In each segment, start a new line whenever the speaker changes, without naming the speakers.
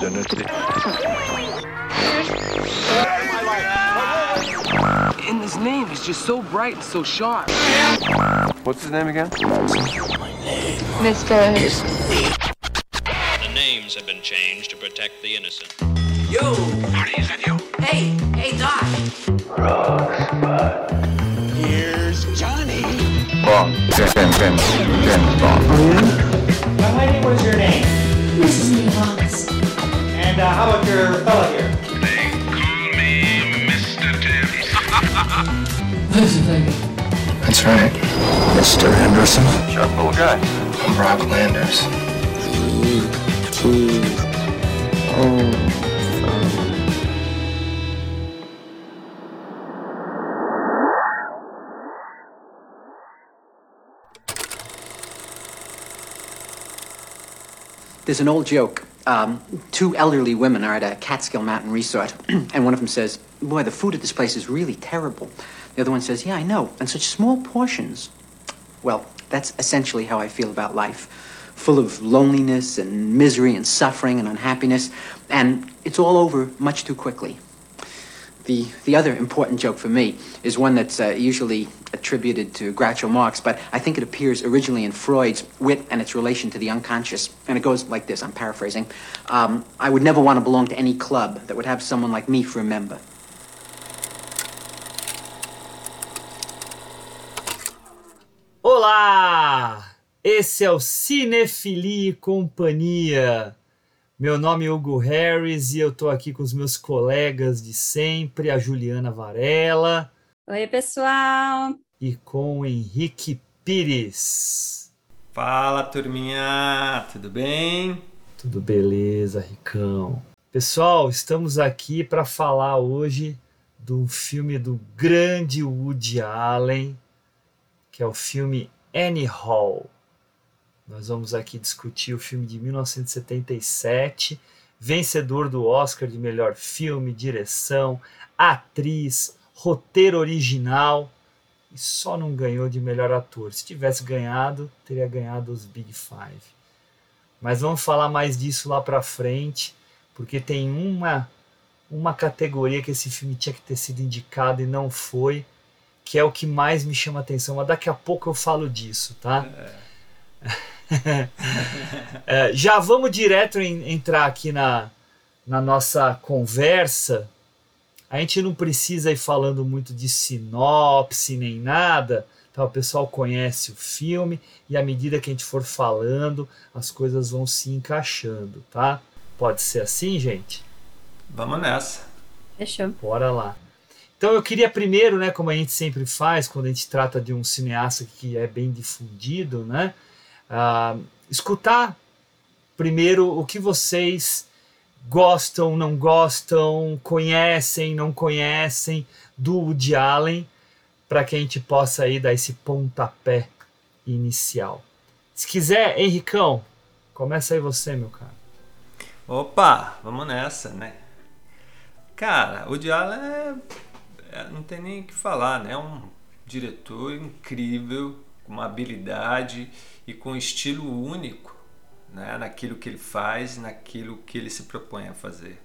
And his name is just so bright and so sharp.
What's his name again?
Mr.
The names have been changed to protect the innocent.
Yo! Marty, is that you?
Hey, hey, Doc.
Here's Johnny.
Bond. James, James, James, James Bond.
Now, lady, what is your name?
Mrs. Nivas.
And uh, how about your fella here?
They call me Mr. Tibbs.
That's right. Mr. Anderson.
Sharp little guy.
I'm Rock Landers.
There's an old joke. Um, two elderly women are at a Catskill Mountain resort, and one of them says, Boy, the food at this place is really terrible. The other one says, Yeah, I know, and such small portions. Well, that's essentially how I feel about life full of loneliness and misery and suffering and unhappiness, and it's all over much too quickly. The, the other important joke for me is one that's uh, usually attributed to Groucho Marx, but I think it appears originally in Freud's Wit and its relation to the unconscious. And it goes like this I'm paraphrasing. Um, I would never want to belong to any club that would have someone like me for a member.
Olá! Esse é o Cinefilia e Companhia. Meu nome é Hugo Harris e eu tô aqui com os meus colegas de sempre, a Juliana Varela
Oi, pessoal.
e com o Henrique Pires.
Fala turminha, tudo bem?
Tudo beleza, Ricão? Pessoal, estamos aqui para falar hoje do filme do grande Woody Allen, que é o filme Annie Hall. Nós vamos aqui discutir o filme de 1977, vencedor do Oscar de melhor filme, direção, atriz, roteiro original e só não ganhou de melhor ator. Se tivesse ganhado, teria ganhado os Big Five. Mas vamos falar mais disso lá pra frente, porque tem uma uma categoria que esse filme tinha que ter sido indicado e não foi, que é o que mais me chama atenção. Mas daqui a pouco eu falo disso, tá? É, já vamos direto em- entrar aqui na, na nossa conversa. A gente não precisa ir falando muito de sinopse nem nada. Tá? O pessoal conhece o filme e à medida que a gente for falando, as coisas vão se encaixando, tá? Pode ser assim, gente?
Vamos nessa.
Fechou.
Bora lá. Então eu queria primeiro, né, como a gente sempre faz quando a gente trata de um cineasta que é bem difundido, né, ah, escutar primeiro o que vocês gostam, não gostam, conhecem, não conhecem do Woody Allen, para que a gente possa aí dar esse pontapé inicial. Se quiser, Henricão, começa aí você, meu cara.
Opa, vamos nessa, né? Cara, o Allen é, é- não tem nem o que falar, né? É um diretor incrível, com uma habilidade e com um estilo único, né? Naquilo que ele faz, naquilo que ele se propõe a fazer.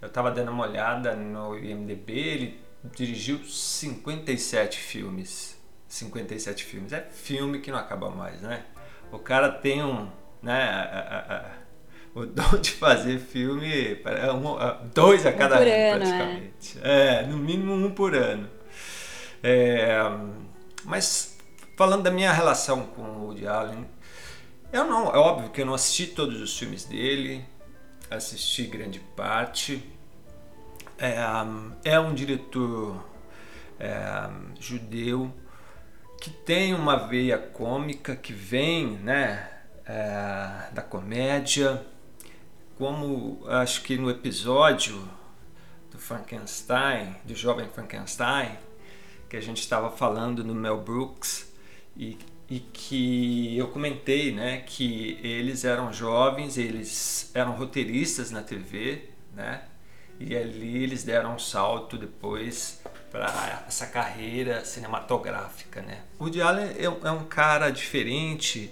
Eu estava dando uma olhada no IMDb, ele dirigiu 57 filmes. 57 filmes. É filme que não acaba mais, né? O cara tem um, né, a- a- a- o dom de fazer filme, é um- a- dois a cada
por
ano,
ano,
praticamente. É. no mínimo um por ano. É, mas falando da minha relação com o Woody Allen, eu não, é óbvio que eu não assisti todos os filmes dele, assisti grande parte. É, é um diretor é, judeu que tem uma veia cômica que vem né, é, da comédia, como acho que no episódio do Frankenstein, do jovem Frankenstein, que a gente estava falando no Mel Brooks e, e que eu comentei, né, que eles eram jovens, eles eram roteiristas na TV, né, e ali eles deram um salto depois para essa carreira cinematográfica, né. O Allen é, é um cara diferente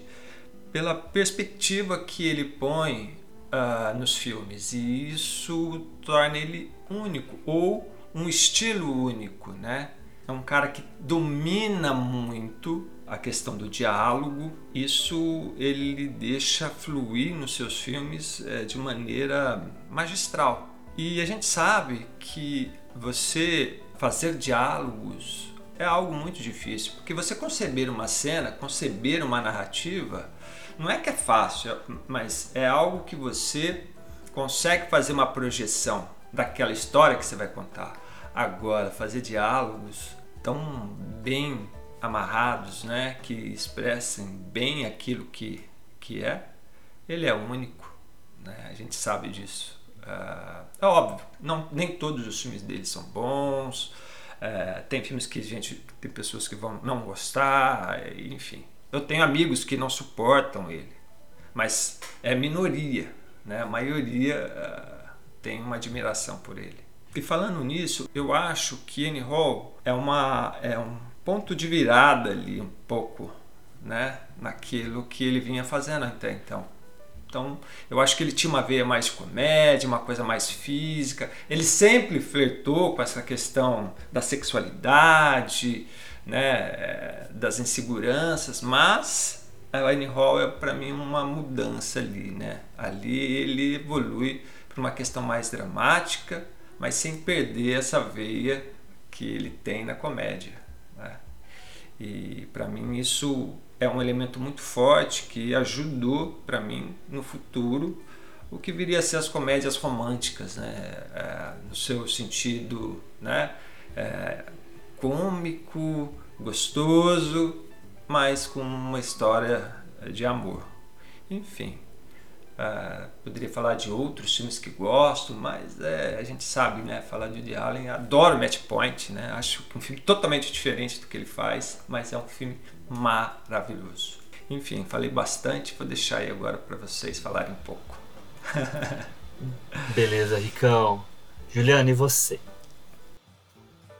pela perspectiva que ele põe uh, nos filmes e isso torna ele único ou um estilo único, né? É um cara que domina muito a questão do diálogo. Isso ele deixa fluir nos seus filmes é, de maneira magistral. E a gente sabe que você fazer diálogos é algo muito difícil, porque você conceber uma cena, conceber uma narrativa, não é que é fácil, mas é algo que você consegue fazer uma projeção daquela história que você vai contar. Agora, fazer diálogos tão bem amarrados, né, que expressem bem aquilo que, que é, ele é único. Né? A gente sabe disso. Uh, é óbvio, não, nem todos os filmes dele são bons. Uh, tem filmes que gente tem pessoas que vão não gostar, enfim. Eu tenho amigos que não suportam ele, mas é minoria, né? A maioria uh, tem uma admiração por ele. E falando nisso, eu acho que Annie Hall é, uma, é um ponto de virada ali um pouco, né? Naquilo que ele vinha fazendo até então. Então, eu acho que ele tinha uma veia mais comédia, uma coisa mais física. Ele sempre flertou com essa questão da sexualidade, né, das inseguranças, mas a Annie Hall é para mim uma mudança ali, né? Ali ele evolui para uma questão mais dramática, mas sem perder essa veia que ele tem na comédia. E para mim isso é um elemento muito forte que ajudou para mim no futuro o que viria a ser as comédias românticas, né? É, no seu sentido né? É, cômico, gostoso, mas com uma história de amor. Enfim, Uh, poderia falar de outros filmes que gosto, mas é, a gente sabe, né? Falar de Woody Allen, adoro Match Point, né? Acho um filme totalmente diferente do que ele faz, mas é um filme maravilhoso. Enfim, falei bastante, vou deixar aí agora para vocês falarem um pouco.
Beleza, Ricão. Juliana, e você?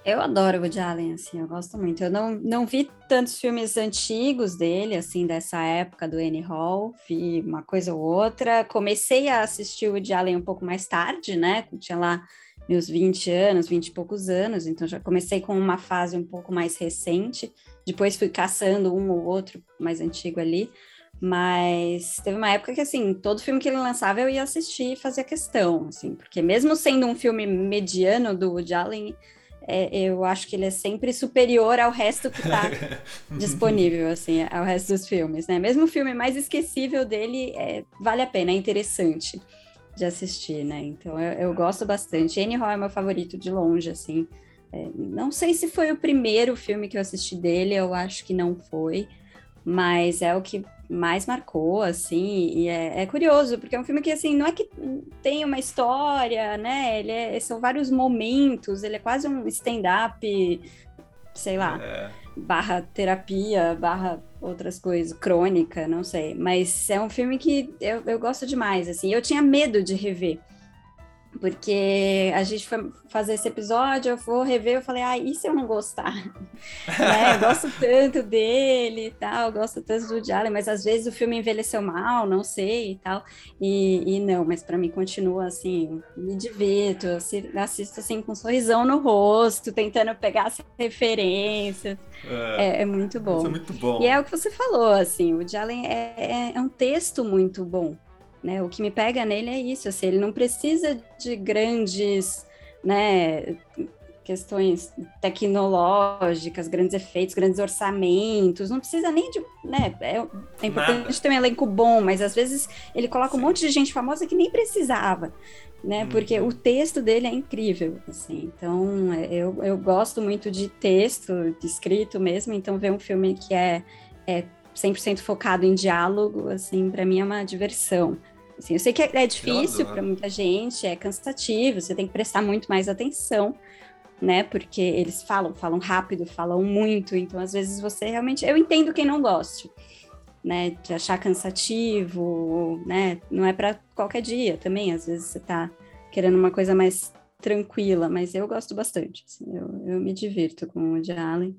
Eu adoro Woody Allen, assim, eu gosto muito. Eu não, não vi tantos filmes antigos dele, assim, dessa época do Annie Hall, vi uma coisa ou outra. Comecei a assistir o Woody Allen um pouco mais tarde, né? Tinha lá meus 20 anos, 20 e poucos anos, então já comecei com uma fase um pouco mais recente. Depois fui caçando um ou outro mais antigo ali. Mas teve uma época que, assim, todo filme que ele lançava eu ia assistir e fazia questão, assim, porque mesmo sendo um filme mediano do Woody Allen, é, eu acho que ele é sempre superior ao resto que está disponível, assim, ao resto dos filmes, né? Mesmo o filme mais esquecível dele é, vale a pena, é interessante de assistir, né? Então eu, eu gosto bastante. Annie Hall é meu favorito de longe, assim. É, não sei se foi o primeiro filme que eu assisti dele, eu acho que não foi, mas é o que mais marcou, assim, e é, é, curioso, porque é um filme que, assim, não é que tem uma história, né, ele é, são vários momentos, ele é quase um stand-up, sei lá, é. barra terapia, barra outras coisas, crônica, não sei, mas é um filme que eu, eu gosto demais, assim, eu tinha medo de rever, porque a gente foi fazer esse episódio, eu vou rever, eu falei, ah, e se eu não gostar? né? Eu gosto tanto dele e tal, gosto tanto do Woody mas às vezes o filme envelheceu mal, não sei e tal, e, e não, mas para mim continua assim, me divirto, assisto assim com um sorrisão no rosto, tentando pegar as referências, é, é, é muito bom.
é muito bom.
E é o que você falou, assim, o Woody é, é, é um texto muito bom, né? O que me pega nele é isso, assim, ele não precisa de grandes, né, questões tecnológicas, grandes efeitos, grandes orçamentos, não precisa nem de, né, é, é importante Nada. ter um elenco bom, mas às vezes ele coloca Sim. um monte de gente famosa que nem precisava, né, uhum. porque o texto dele é incrível, assim, então é, eu, eu gosto muito de texto, de escrito mesmo, então ver um filme que é, é 100% focado em diálogo, assim, para mim é uma diversão. Assim, eu sei que é, é difícil para muita gente, é cansativo, você tem que prestar muito mais atenção, né? Porque eles falam, falam rápido, falam muito, então às vezes você realmente, eu entendo quem não goste, né? De achar cansativo, né? Não é para qualquer dia também, às vezes você tá querendo uma coisa mais tranquila, mas eu gosto bastante, assim, eu, eu me divirto com o de Allen.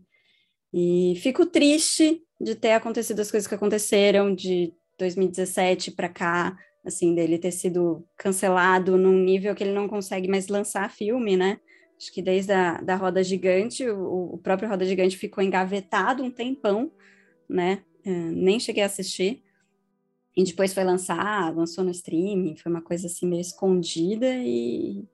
E fico triste de ter acontecido as coisas que aconteceram de 2017 para cá, assim, dele ter sido cancelado num nível que ele não consegue mais lançar filme, né? Acho que desde a da Roda Gigante, o, o próprio Roda Gigante ficou engavetado um tempão, né? É, nem cheguei a assistir. E depois foi lançar, lançou no streaming, foi uma coisa assim meio escondida e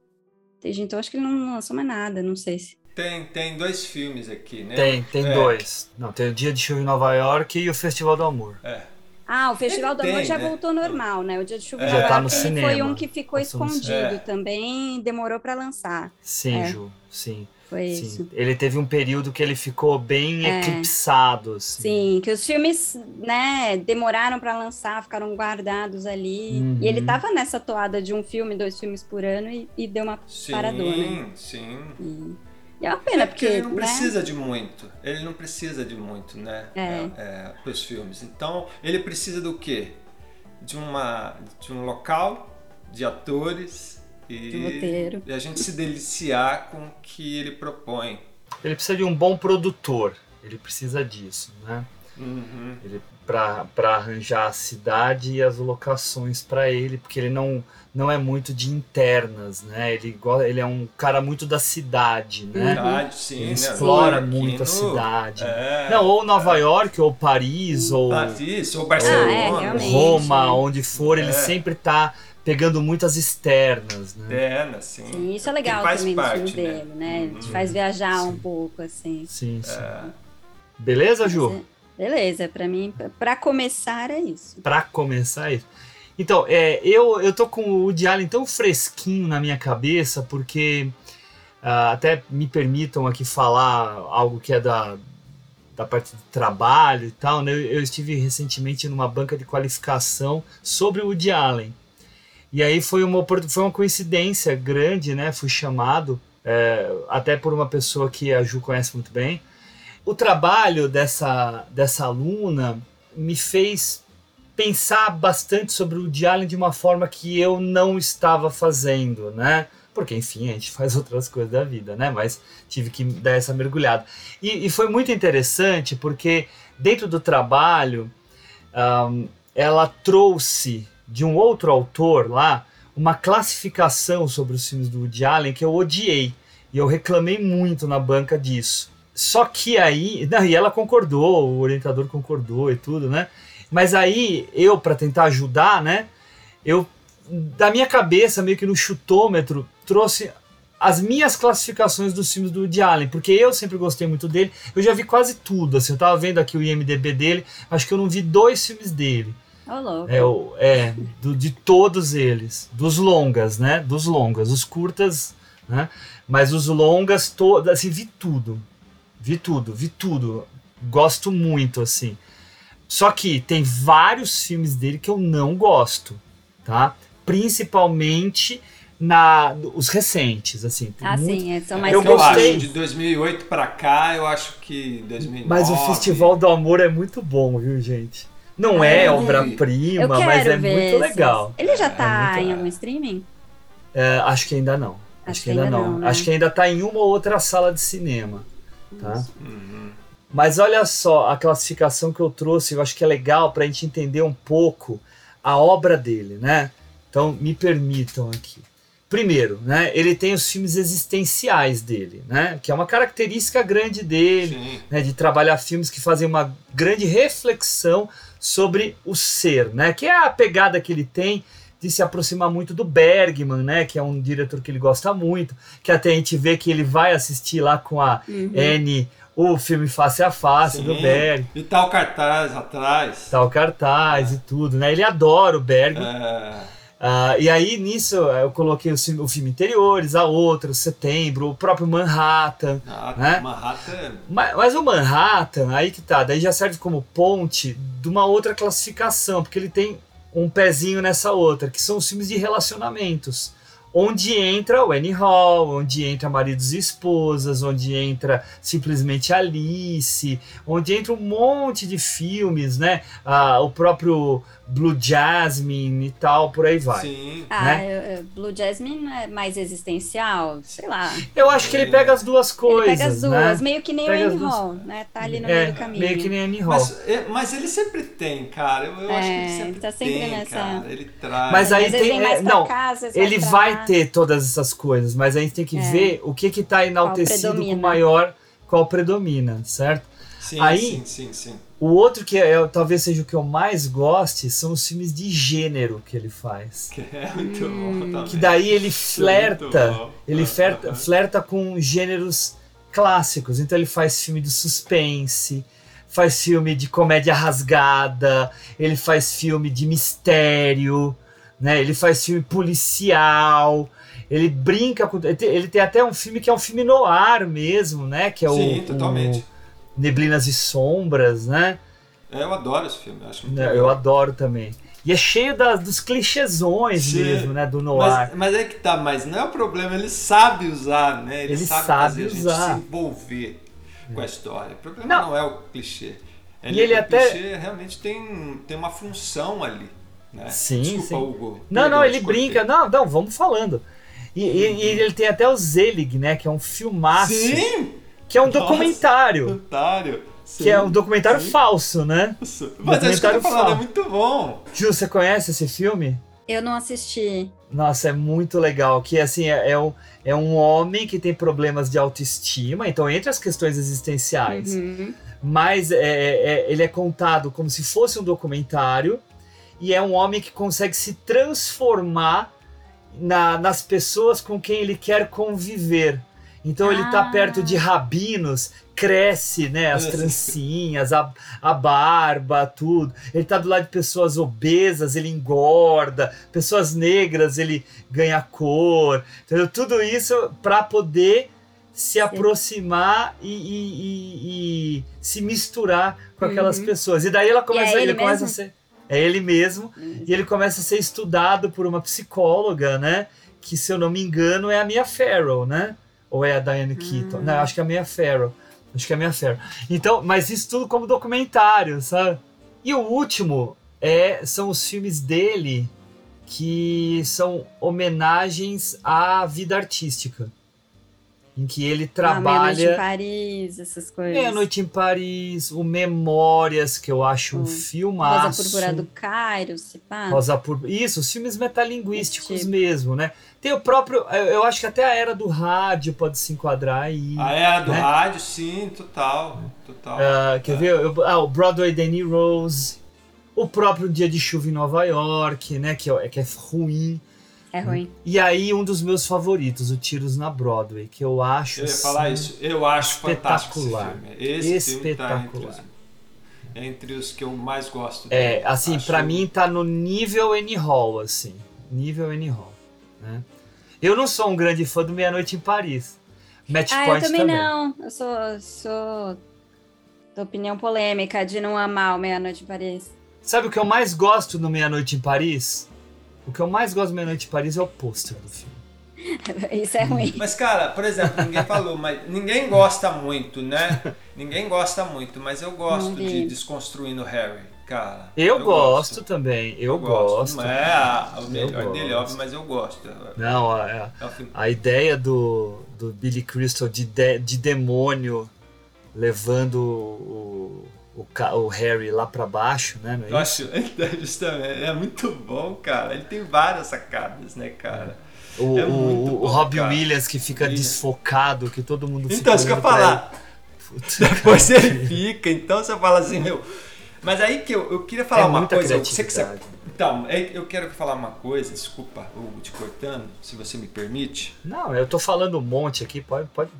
desde então acho que ele não lançou mais nada, não sei se.
Tem, tem dois filmes aqui, né?
Tem, tem
É.
dois. Não, tem o Dia de Chuva em Nova York e o Festival do Amor.
É.
Ah, o Festival
Ele
do Amor
tem,
já
né?
voltou normal, né? O Dia de Chuva
É. Já
tá no
York foi
cinema.
um que ficou
Passou no
escondido
cinema.
também, demorou para lançar.
Sim,
É.
Ju, sim.
Foi
sim.
isso.
Ele teve um período que ele ficou bem
É.
eclipsado. Assim.
Sim, que os filmes, né, demoraram para lançar, ficaram guardados ali.
Uhum.
E ele tava nessa toada de um filme, dois filmes por ano e, e deu uma
Sim,
paradona.
sim.
E, e é uma pena,
É porque
porque,
ele não
né?
precisa de muito. Ele não precisa de muito, né?
É.
para os filmes. Então, ele precisa do quê? De uma de um local, de atores e,
De roteiro.
e a gente se deliciar com o que ele propõe.
Ele precisa de um bom produtor. Ele precisa disso, né?
Uhum.
Ele para arranjar a cidade e as locações para ele, porque ele não não é muito de internas, né? Ele ele é um cara muito da cidade, né?
Verdade, sim,
Ele
né?
explora
Aqui
muito a
no-
cidade.
É,
Não, ou Nova York, ou Paris, ou
Paris, ou
Ah, é,
Barcelona.
realmente.
Roma, onde for, ele
É.
sempre tá pegando muitas externas, né?
É, assim.
Sim, isso é legal
faz
também
parte,
filmes
né?
dele, né? Ele te
Uhum.
faz viajar
Sim.
um pouco, assim.
Sim, sim.
É.
Beleza, Ju?
É- Beleza, para mim, para começar é isso.
Pra começar isso. Então, é, eu, eu tô com o Woody Allen tão fresquinho na minha cabeça, porque ah, até me permitam aqui falar algo que é da, da parte de trabalho e tal, né? Eu, eu estive recentemente numa banca de qualificação sobre o Woody Allen. E aí foi uma, foi uma coincidência grande, né? Fui chamado, é, até por uma pessoa que a Ju conhece muito bem. O trabalho dessa, dessa aluna me fez pensar bastante sobre o Allen de uma forma que eu não estava fazendo, né? Porque, enfim, a gente faz outras coisas da vida, né? Mas tive que dar essa mergulhada. E, e foi muito interessante porque, dentro do trabalho, ahm, ela trouxe de um outro autor lá uma classificação sobre os filmes do Woody Allen que eu odiei. E eu reclamei muito na banca disso. Só que aí, não, e ela concordou, o orientador concordou e tudo, né? Mas aí eu, para tentar ajudar, né? Eu, da minha cabeça, meio que no chutômetro, trouxe as minhas classificações dos filmes do Woody Allen, porque eu sempre gostei muito dele. Eu já vi quase tudo, assim, eu tava vendo aqui o IMDB dele, acho que eu não vi dois filmes dele.
Louco.
É, o- é do- de todos eles. Dos longas, né? Dos longas. Os curtas, né? Mas os longas, todos, assim, vi tudo. Vi tudo, vi tudo. Gosto muito, assim. Só que tem vários filmes dele que eu não gosto, tá? Principalmente na os recentes, assim.
Ah,
muito-
sim, é, são mais
Eu
É
gostei.
acho, de 2008 pra cá, eu acho que 2009...
Mas o Festival do Amor é muito bom, viu, gente? Não
Ah,
é obra-prima, mas é muito
esses.
legal.
Ele já
É
tá
muito-
em algum streaming?
É, acho que ainda não. Acho, que ainda, não.
né?
Acho que ainda tá em uma ou outra sala de cinema. Tá?
Uhum.
Mas olha só a classificação que eu trouxe, eu acho que é legal para a gente entender um pouco a obra dele, né? Então me permitam aqui. Primeiro, né, ele tem os filmes existenciais dele, né, que é uma característica grande dele,
Sim.
né, de trabalhar filmes que fazem uma grande reflexão sobre o ser, né, que é a pegada que ele tem de se aproximar muito do Bergman, né, que é um diretor que ele gosta muito, que até a gente vê que ele vai assistir lá com a
Uhum.
N o filme Face a Face do
Sim.
Berg,
E o cartaz atrás.
tal cartaz e tudo, né? Ele adora o Berg.
É,
Ah, e aí nisso eu coloquei o filme, o filme Interiores, a outra, o Setembro, o próprio Manhattan.
ah,
Né?
Manhattan...
Mas, mas o Manhattan, aí que tá, daí já serve como ponte de uma outra classificação, porque ele tem um pezinho nessa outra, que são os filmes de relacionamentos. Onde entra o Annie Hall, onde entra Maridos e Esposas, onde entra simplesmente Alice, onde entra um monte de filmes, né? Ah, o próprio Blue Jasmine e tal, por aí vai.
Sim.
Ah,
né?
eu- Blue Jasmine é mais existencial, sei lá.
Eu acho que ele pega as duas coisas.
Ele pega as duas,
né?
meio que nem
Pega
o Annie
duas-
Hall, né? Tá ali no
É,
meio do caminho.
meio que nem Annie Hall.
Mas, é, mas ele sempre tem, cara. Eu, eu acho que ele
É,
sempre,
tá sempre
tem,
nessa-
cara. Ele traz.
Mas aí tem.
vem mais
é,
pra
não,
mais
ele vai
lá.
ter todas essas coisas, mas a gente tem que
É.
ver o que que tá enaltecido com
predomina.
maior, qual predomina, certo?
Sim,
aí-
sim, sim, sim.
O outro que é, talvez seja o que eu mais goste são os filmes de gênero que ele faz.
Que é muito
Hum.
bom também.
Que daí ele
é
flerta,
bom.
ele flerta, flerta com gêneros clássicos. Então ele faz filme de suspense, faz filme de comédia rasgada, ele faz filme de mistério, né? Ele faz filme policial. Ele brinca com. Ele tem, ele tem até um filme que é um filme no ar mesmo, né? Que é
Sim,
o,
totalmente.
Neblinas e Sombras, né?
É, eu adoro esse filme. Eu acho muito legal.
Eu adoro também. E é cheio da- dos clichêsões
Sim.
mesmo, né? Do noir.
Mas, mas é que tá, mas não é o problema, ele sabe usar, né? Ele,
Ele
sabe,
sabe
fazer a
usar.
gente se envolver com a história. O problema
Não.
não, é o clichê.
E ele
o
até-
clichê realmente tem, tem uma função ali. Né?
Sim,
Desculpa,
sim.
Hugo.
Não, não, ele brinca. Não, não, vamos falando. E, e- e ele tem até o Zelig, né? Que é um filmaço.
Sim!
Que é um
Nossa,
documentário.
Otário.
Que é um documentário
sim.
falso, né?
Nossa, Mas é isso que eu tô
Documentário
falando, é
falso.
muito bom.
Ju, você conhece esse filme?
Eu não assisti.
Nossa, é muito legal. Que assim, é, é um, é um homem que tem problemas de autoestima, então entre as questões existenciais.
Uhum.
mas é, é- ele é contado como se fosse um documentário e é um homem que consegue se transformar na- nas pessoas com quem ele quer conviver. Então ele tá
Ah.
perto de rabinos, cresce, né, as trancinhas, a, a barba, tudo. Ele tá do lado de pessoas obesas, ele engorda, pessoas negras, ele ganha cor. Entendeu? Tudo isso para poder se aproximar e, e- e- e se misturar com aquelas
Uhum.
pessoas. E daí ela começa,
ele
ele começa a ser é ele mesmo e ele começa a ser estudado por uma psicóloga, né? Que se eu não me engano é a Mia Farrow, né? Ou é a Diane Keaton? Não, acho que é a Mia Farrow. Acho que é a Mia Farrow. Então, mas isso tudo como documentário, sabe? E o último é são os filmes dele que são homenagens à vida artística. Em que ele
Ah, Meia-Noite em
trabalha
Paris, essas coisas.
Meia-Noite em Paris, o Memórias, que eu acho um
Rosa
filmaço.
Púrpura do Cairo, se pá.
Rosa Púrpura. Isso, os filmes metalinguísticos
Esse tipo.
mesmo, né? Tem o próprio. Eu acho que até a era do rádio pode se enquadrar aí.
A era do
né?
rádio, sim, total. Total.
Ah, quer
É.
ver? Eu- ah, o Broadway Danny Rose. O próprio Dia de Chuva em Nova York, né? Que é, que é ruim.
É ruim.
E aí, um dos meus favoritos, o Tiros na Broadway, que eu acho.
Eu ia falar
assim,
isso. Eu acho fantástico esse
espetacular.
filme. Esse filme tá entre
Espetacular.
os, entre os que eu mais gosto.
É,
dele.
assim,
Acho-
pra mim tá no nível Annie Hall, assim. Nível Annie Hall, né? Eu não sou um grande fã do Meia-Noite em Paris. Match
Ah, eu
Point
também, não. Eu sou, sou da opinião polêmica de não amar o Meia-Noite em Paris.
Sabe o que eu mais gosto no Meia-Noite em Paris? O que eu mais gosto do Meia-Noite em Paris é o pôster do filme.
Isso é ruim.
Mas, cara, por exemplo, ninguém falou, mas ninguém gosta muito, né? Ninguém gosta muito, mas eu gosto de Desconstruindo Harry, cara.
Eu, gosto também, eu, gosto.
Não é a- o
Eu
melhor dele,
gosto.
óbvio, mas eu gosto.
Não, a,
É um filme-
a ideia do, do Billy Crystal de, de, de demônio levando o, o, o Harry lá pra baixo, né? Não é
Eu acho, justamente, é muito bom, cara. Ele tem várias sacadas, né, cara?
O,
É
o- o Robbie
cara.
Williams que fica
Williams.
desfocado, que todo mundo fica
Então, isso que eu falar.
Puta,
Depois ele fica, então você fala assim, meu. Mas aí que eu, eu queria falar
É
uma coisa. Eu sei que você, então, é- eu quero falar uma coisa, desculpa, Hugo, te cortando, se você me permite.
Não, eu tô falando um monte aqui, pode. pode...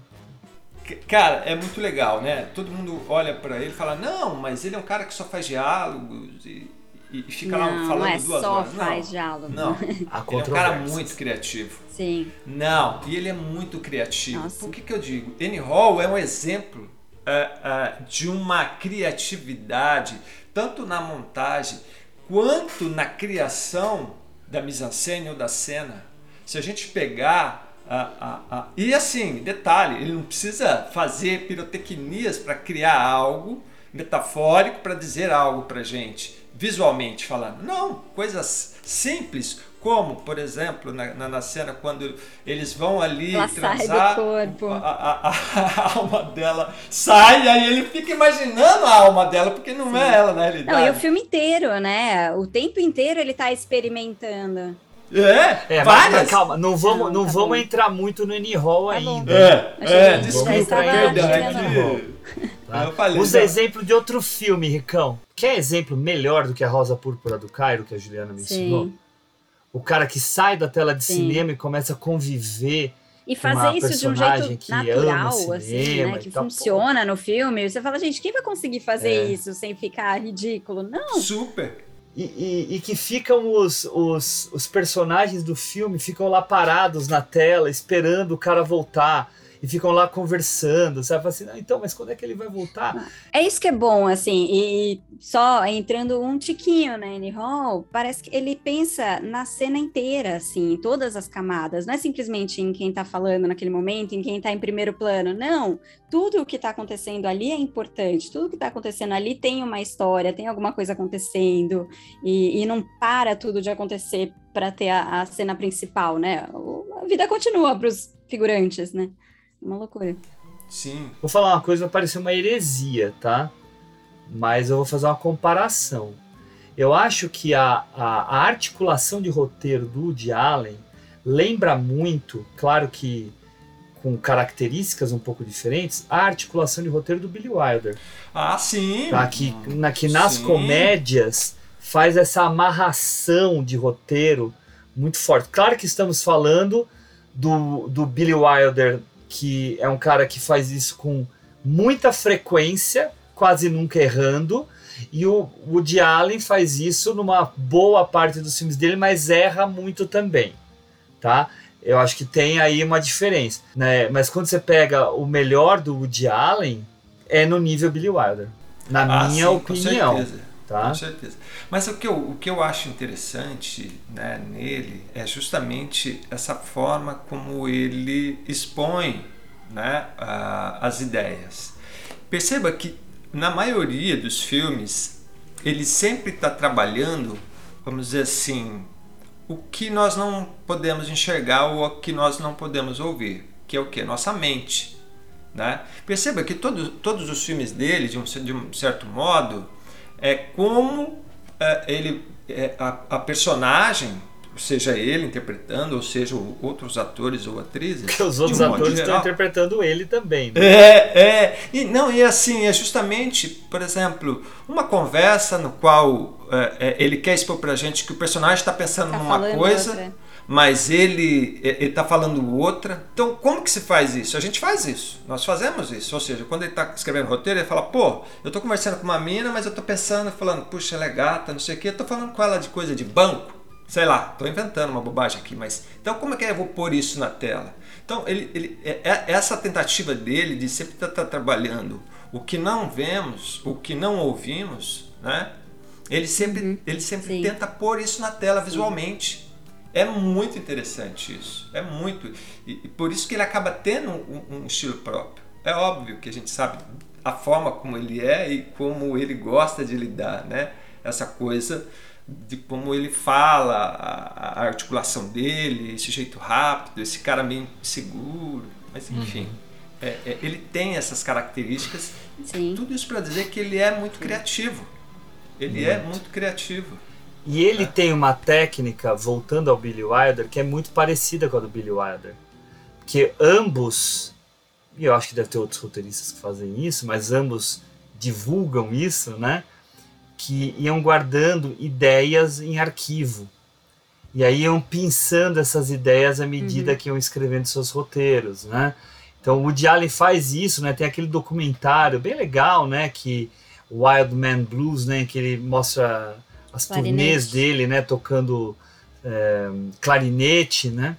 Cara, é muito legal, né? Todo mundo olha pra ele e fala, não, mas ele é um cara que só faz diálogos e, e fica lá
Não,
falando
não é
duas
só
horas.
faz
não,
diálogo.
Não, ele é um cara muito criativo.
Sim.
Não, e ele é muito criativo.
Nossa.
Por que, que eu digo? Annie Hall é um exemplo ah, ah, de uma criatividade, tanto na montagem quanto na criação da mise-en-scène ou da cena. Se a gente pegar. Ah, ah, ah, e assim, detalhe, ele não precisa fazer pirotecnias para criar algo metafórico para dizer algo pra gente. visualmente falando. Não, coisas simples, como, por exemplo, na, na, na cena quando eles vão ali
Ela sai do
transar,
corpo.
A, a- a- alma dela sai, e aí ele fica imaginando a alma dela, porque não é ela na realidade.
Não, e o filme inteiro, né? O tempo inteiro ele tá experimentando.
É,
É, mas,
várias.
mas calma, não vamos,
Não,
não
tá
vamos
bom.
entrar muito no N-Hall
Tá
ainda.
É, é, desculpa, perdão, é que-
Tá?
Eu falei,
Usa
não.
exemplo de outro filme, Ricão. Quer exemplo melhor do que a Rosa Púrpura do Cairo, que a Juliana me ensinou?
Sim.
O cara que sai da tela de
Sim.
cinema e começa a conviver.
E
Uma
fazer isso de um
personagem
jeito natural,
cinema
assim, né? Que
tal,
funciona no filme. Você fala, gente, quem vai conseguir fazer
É.
isso sem ficar ridículo? Não.
Super.
E, e- e que ficam os, os, os personagens do filme ficam lá parados na tela, esperando o cara voltar. E ficam lá conversando, sabe? Fala Assim, "Ah, então, mas quando é que ele vai voltar?
É isso que é bom, assim, e só entrando um tiquinho na Annie Hall, parece que ele pensa na cena inteira, assim, em todas as camadas, não é simplesmente em quem tá falando naquele momento, em quem tá em primeiro plano, não, tudo o que tá acontecendo ali é importante, tudo que tá acontecendo ali tem uma história, tem alguma coisa acontecendo, e, e não para tudo de acontecer para ter a, a cena principal, né? A vida continua pros figurantes, né? Uma loucura.
Sim.
Vou falar uma coisa, vai parecer uma heresia, tá? Mas eu vou fazer uma comparação. Eu acho que a, a, a articulação de roteiro do Woody Allen lembra muito, claro que com características um pouco diferentes, a articulação de roteiro do Billy Wilder.
Ah, sim.
Tá? Que, na, que nas
Sim.
comédias faz essa amarração de roteiro muito forte. Claro que estamos falando do, do Billy Wilder, que é um cara que faz isso com muita frequência, quase nunca errando. E o Woody Allen faz isso numa boa parte dos filmes dele, mas erra muito também, tá? Eu acho que tem aí uma diferença, né? Mas quando você pega o melhor do Woody Allen, é no nível Billy Wilder, na
Ah,
minha
sim,
opinião,
Com certeza.
Tá?
Com certeza. Mas o que eu, o que eu acho interessante né, nele é justamente essa forma como ele expõe né, a- as ideias. Perceba que na maioria dos filmes ele sempre está trabalhando, vamos dizer assim, o que nós não podemos enxergar ou o que nós não podemos ouvir, que é o que? Nossa mente. Né? Perceba que todo, todos os filmes dele, de um, de um certo modo, é como é, ele, é, a, a personagem, seja ele interpretando, ou seja outros atores ou atrizes.
Porque os outros
um
atores estão
geral,
interpretando ele também. né?
é, é. E não, e assim, é justamente, por exemplo, uma conversa no qual é, é, ele quer expor pra gente que o personagem está pensando
Tá
numa coisa,
outra.
Mas ele está falando outra. Então, como que se faz isso? A gente faz isso, nós fazemos isso. Ou seja, quando ele está escrevendo roteiro, ele fala, pô, eu tô conversando com uma mina, mas eu tô pensando, falando, puxa, ela é gata, não sei o quê, eu tô falando com ela de coisa de banco. Sei lá, tô inventando uma bobagem aqui, mas então como é que eu vou pôr isso na tela? Então, ele, ele, é, é- essa tentativa dele de sempre estar trabalhando o que não vemos, o que não ouvimos, né? Ele sempre, ele sempre
Sim.
tenta pôr isso na tela visualmente. É muito interessante isso. É muito. E, e por isso que ele acaba tendo um, um estilo próprio. É óbvio que a gente sabe a forma como ele é e como ele gosta de lidar, né? Essa coisa de como ele fala, a, a articulação dele, esse jeito rápido, esse cara meio inseguro. Mas enfim, é- é- ele tem essas características.
Sim.
Tudo isso para dizer que ele é muito criativo. Ele é muito criativo.
E ele tem uma técnica, voltando ao Billy Wilder, que é muito parecida com a do Billy Wilder. Que ambos, e eu acho que deve ter outros roteiristas que fazem isso, mas ambos divulgam isso, né? Que iam guardando ideias em arquivo. E aí iam pensando essas ideias à medida que iam escrevendo seus roteiros, né? Então o Woody Allen faz isso, né? Tem aquele documentário bem legal, né? Que Wild Man Blues, né? Que ele mostra as
Clarinete.
turnês dele, né? Tocando é, clarinete, né?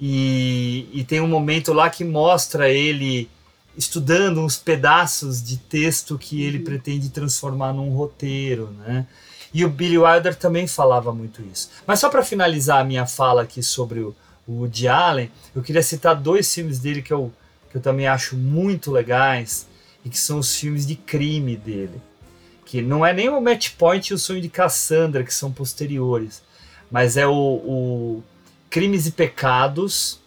E, e tem um momento lá que mostra ele estudando uns pedaços de texto que ele pretende transformar num roteiro, né? E o Billy Wilder também falava muito isso. Mas só para finalizar a minha fala aqui sobre o, o Woody Allen, eu queria citar dois filmes dele que eu, que eu também acho muito legais e que são os filmes de crime dele. Que não é nem o Match Point e o Sonho de Cassandra, que são posteriores, mas é o, o Crimes e Pecados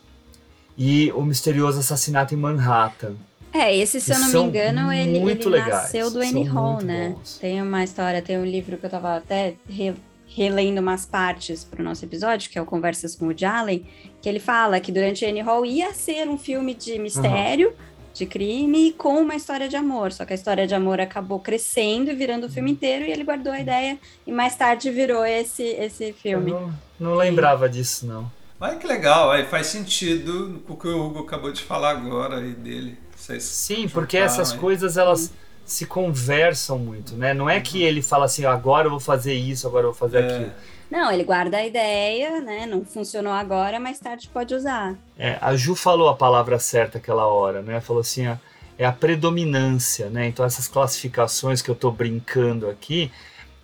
e o Misterioso Assassinato em Manhattan.
É, esse, se eu não me engano, ele, ele
legais,
nasceu do Annie Hall, né?
bons.
Tem uma história, tem um livro que eu tava até re- relendo umas partes pro nosso episódio, que é o Conversas com o Allen, que ele fala que durante Annie Hall ia ser um filme de mistério, de crime, com uma história de amor. Só que a história de amor acabou crescendo e virando o filme inteiro, e ele guardou a ideia, e mais tarde virou esse, esse filme.
Eu não, não lembrava disso, não.
Mas que legal, aí faz sentido com o que o Hugo acabou de falar agora aí dele. Vocês
Sim, porque essas
aí.
coisas elas se conversam muito, né? Não é que ele fala assim, agora eu vou fazer isso, agora eu vou fazer
É.
aquilo.
Não, ele guarda a ideia, né? Não funcionou agora, mais tarde pode usar.
É, a Ju falou a palavra certa aquela hora, né? Falou assim, ó, é a predominância, né? Então essas classificações que eu tô brincando aqui,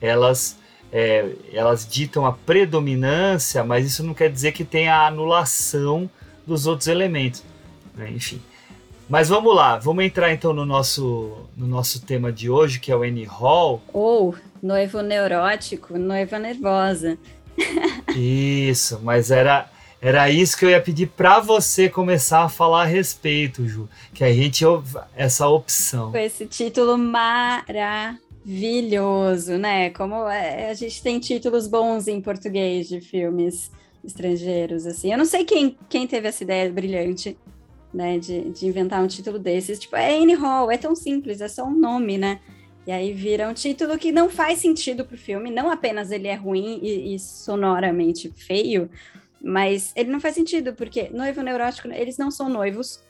elas é, elas ditam a predominância, mas isso não quer dizer que tem a anulação dos outros elementos, né? Enfim. Mas vamos lá, vamos entrar então no nosso, no nosso tema de hoje, que é o Annie Hall.
Ou noivo neurótico, noiva nervosa.
Isso, mas era era isso que eu ia pedir para você começar a falar a respeito, Ju, que a gente essa opção.
Com esse título maravilhoso, né? Como é, a gente tem títulos bons em português de filmes estrangeiros, assim. Eu não sei quem, quem teve essa ideia brilhante, né, de, de inventar um título desses. Tipo, é Annie Hall, é tão simples, é só um nome, né? E aí vira um título que não faz sentido pro filme, não apenas ele é ruim e, e sonoramente feio, mas ele não faz sentido, porque noivo neurótico, eles não são noivos,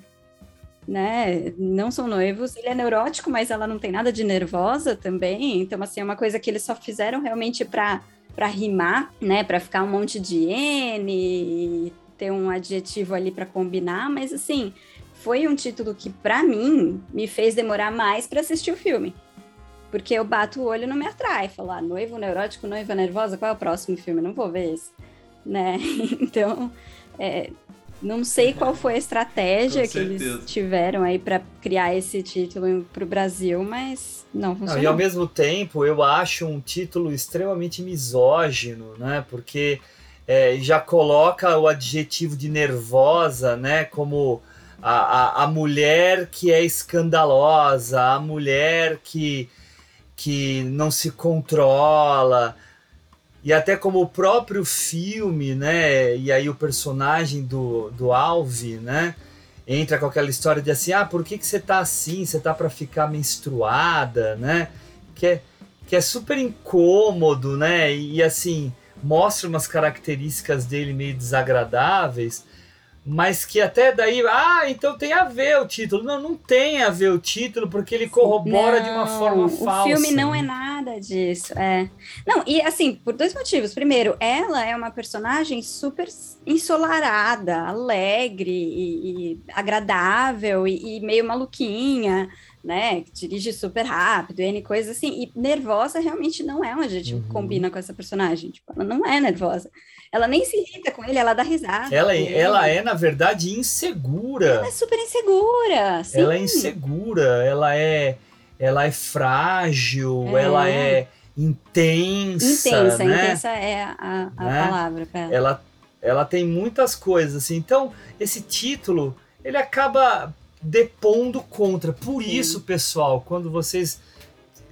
né? Não são noivos. Ele é neurótico, mas ela não tem nada de nervosa também. Então, assim, é uma coisa que eles só fizeram realmente para para rimar, né? Para ficar um monte de N e ter um adjetivo ali para combinar, mas assim, foi um título que para mim me fez demorar mais para assistir o filme. Porque eu bato o olho e não me atrai. Falar, noivo neurótico, noiva nervosa, qual é o próximo filme? Não vou ver esse. Né? Então, é, não sei qual foi a estratégia que eles tiveram aí para criar esse título para o Brasil, mas não
Não,
funcionou.
e ao mesmo tempo, eu acho um título extremamente misógino, né? Porque é, já coloca o adjetivo de nervosa, né? Como a, a, a mulher que é escandalosa, a mulher que, que não se controla. E até como o próprio filme, né? E aí o personagem do, do Alve, né? Entra com aquela história de assim, ah, por que, que você tá assim? Você tá para ficar menstruada, né? Que é, que é super incômodo, né? E, e, assim, mostra umas características dele meio desagradáveis, mas que até daí, ah, então tem a ver o título. Não, não tem a ver o título, porque ele corrobora de uma
Não,
forma
o
falsa.
filme não é nada disso. É. Não, e assim, por dois motivos. Primeiro, ela é uma personagem super ensolarada, alegre e, e agradável e, e meio maluquinha, né? Que dirige super rápido, N coisas assim. E nervosa realmente não é um adjetivo que
Uhum.
combina com essa personagem. Tipo, ela não é nervosa. Ela nem se irrita com ele, ela dá risada.
Ela,
ele.
ela é, na verdade, insegura.
Ela é super insegura. Sim.
Ela é insegura, ela é, ela é frágil,
É.
ela é intensa,
Intensa,
né?
intensa é a, a
Né?
palavra pra ela.
Ela, ela tem muitas coisas assim. Então, esse título, ele acaba depondo contra. Por
Sim.
isso, pessoal, quando vocês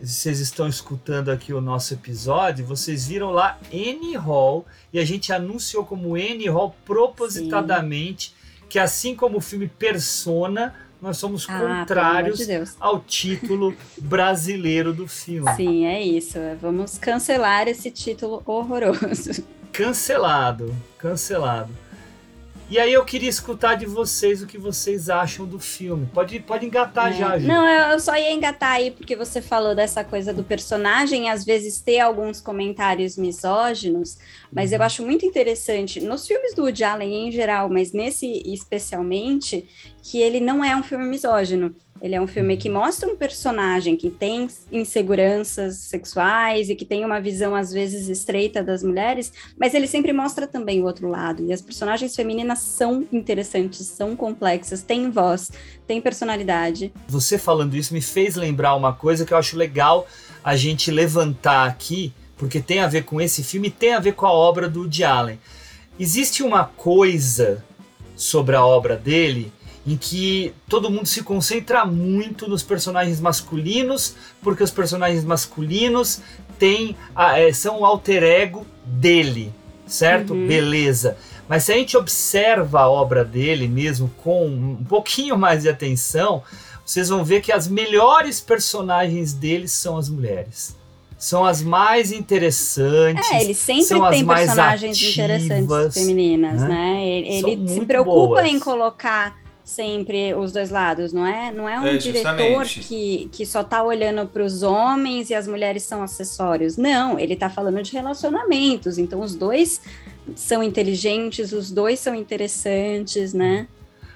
vocês estão escutando aqui o nosso episódio, vocês viram lá N Hall e a gente anunciou como N Hall propositadamente que assim como o filme Persona, nós somos
Ah,
contrários
de
ao título brasileiro do filme.
Sim, é isso. Vamos cancelar esse título horroroso.
Cancelado, cancelado. E aí eu queria escutar de vocês o que vocês acham do filme. Pode, pode engatar
É.
já, Ju.
Não, eu eu só ia engatar aí porque você falou dessa coisa do personagem, às vezes ter alguns comentários misóginos, mas
Uhum.
eu acho muito interessante nos filmes do Woody Allen em geral, mas nesse especialmente, que ele não é um filme misógino. Ele é um filme que mostra um personagem que tem inseguranças sexuais e que tem uma visão às vezes estreita das mulheres, mas ele sempre mostra também o outro lado. E as personagens femininas são interessantes, são complexas, têm voz, têm personalidade.
Você falando isso me fez lembrar uma coisa que eu acho legal a gente levantar aqui, porque tem a ver com esse filme, tem a ver com a obra do Woody Allen. Existe uma coisa sobre a obra dele em que todo mundo se concentra muito nos personagens masculinos, porque os personagens masculinos têm a- é, são o alter ego dele, certo?
Uhum.
Beleza. Mas se a gente observa a obra dele mesmo com um pouquinho mais de atenção, vocês vão ver que as melhores personagens dele são as mulheres. São as mais interessantes.
É, ele sempre tem personagens
ativas,
interessantes femininas,
né?
né? Ele, ele se preocupa
boas.
em colocar sempre os dois lados, não é? Não é um
É,
diretor que, que só tá olhando para os homens e as mulheres são acessórios. Não, ele tá falando de relacionamentos. Então os dois são inteligentes, os dois são interessantes, né?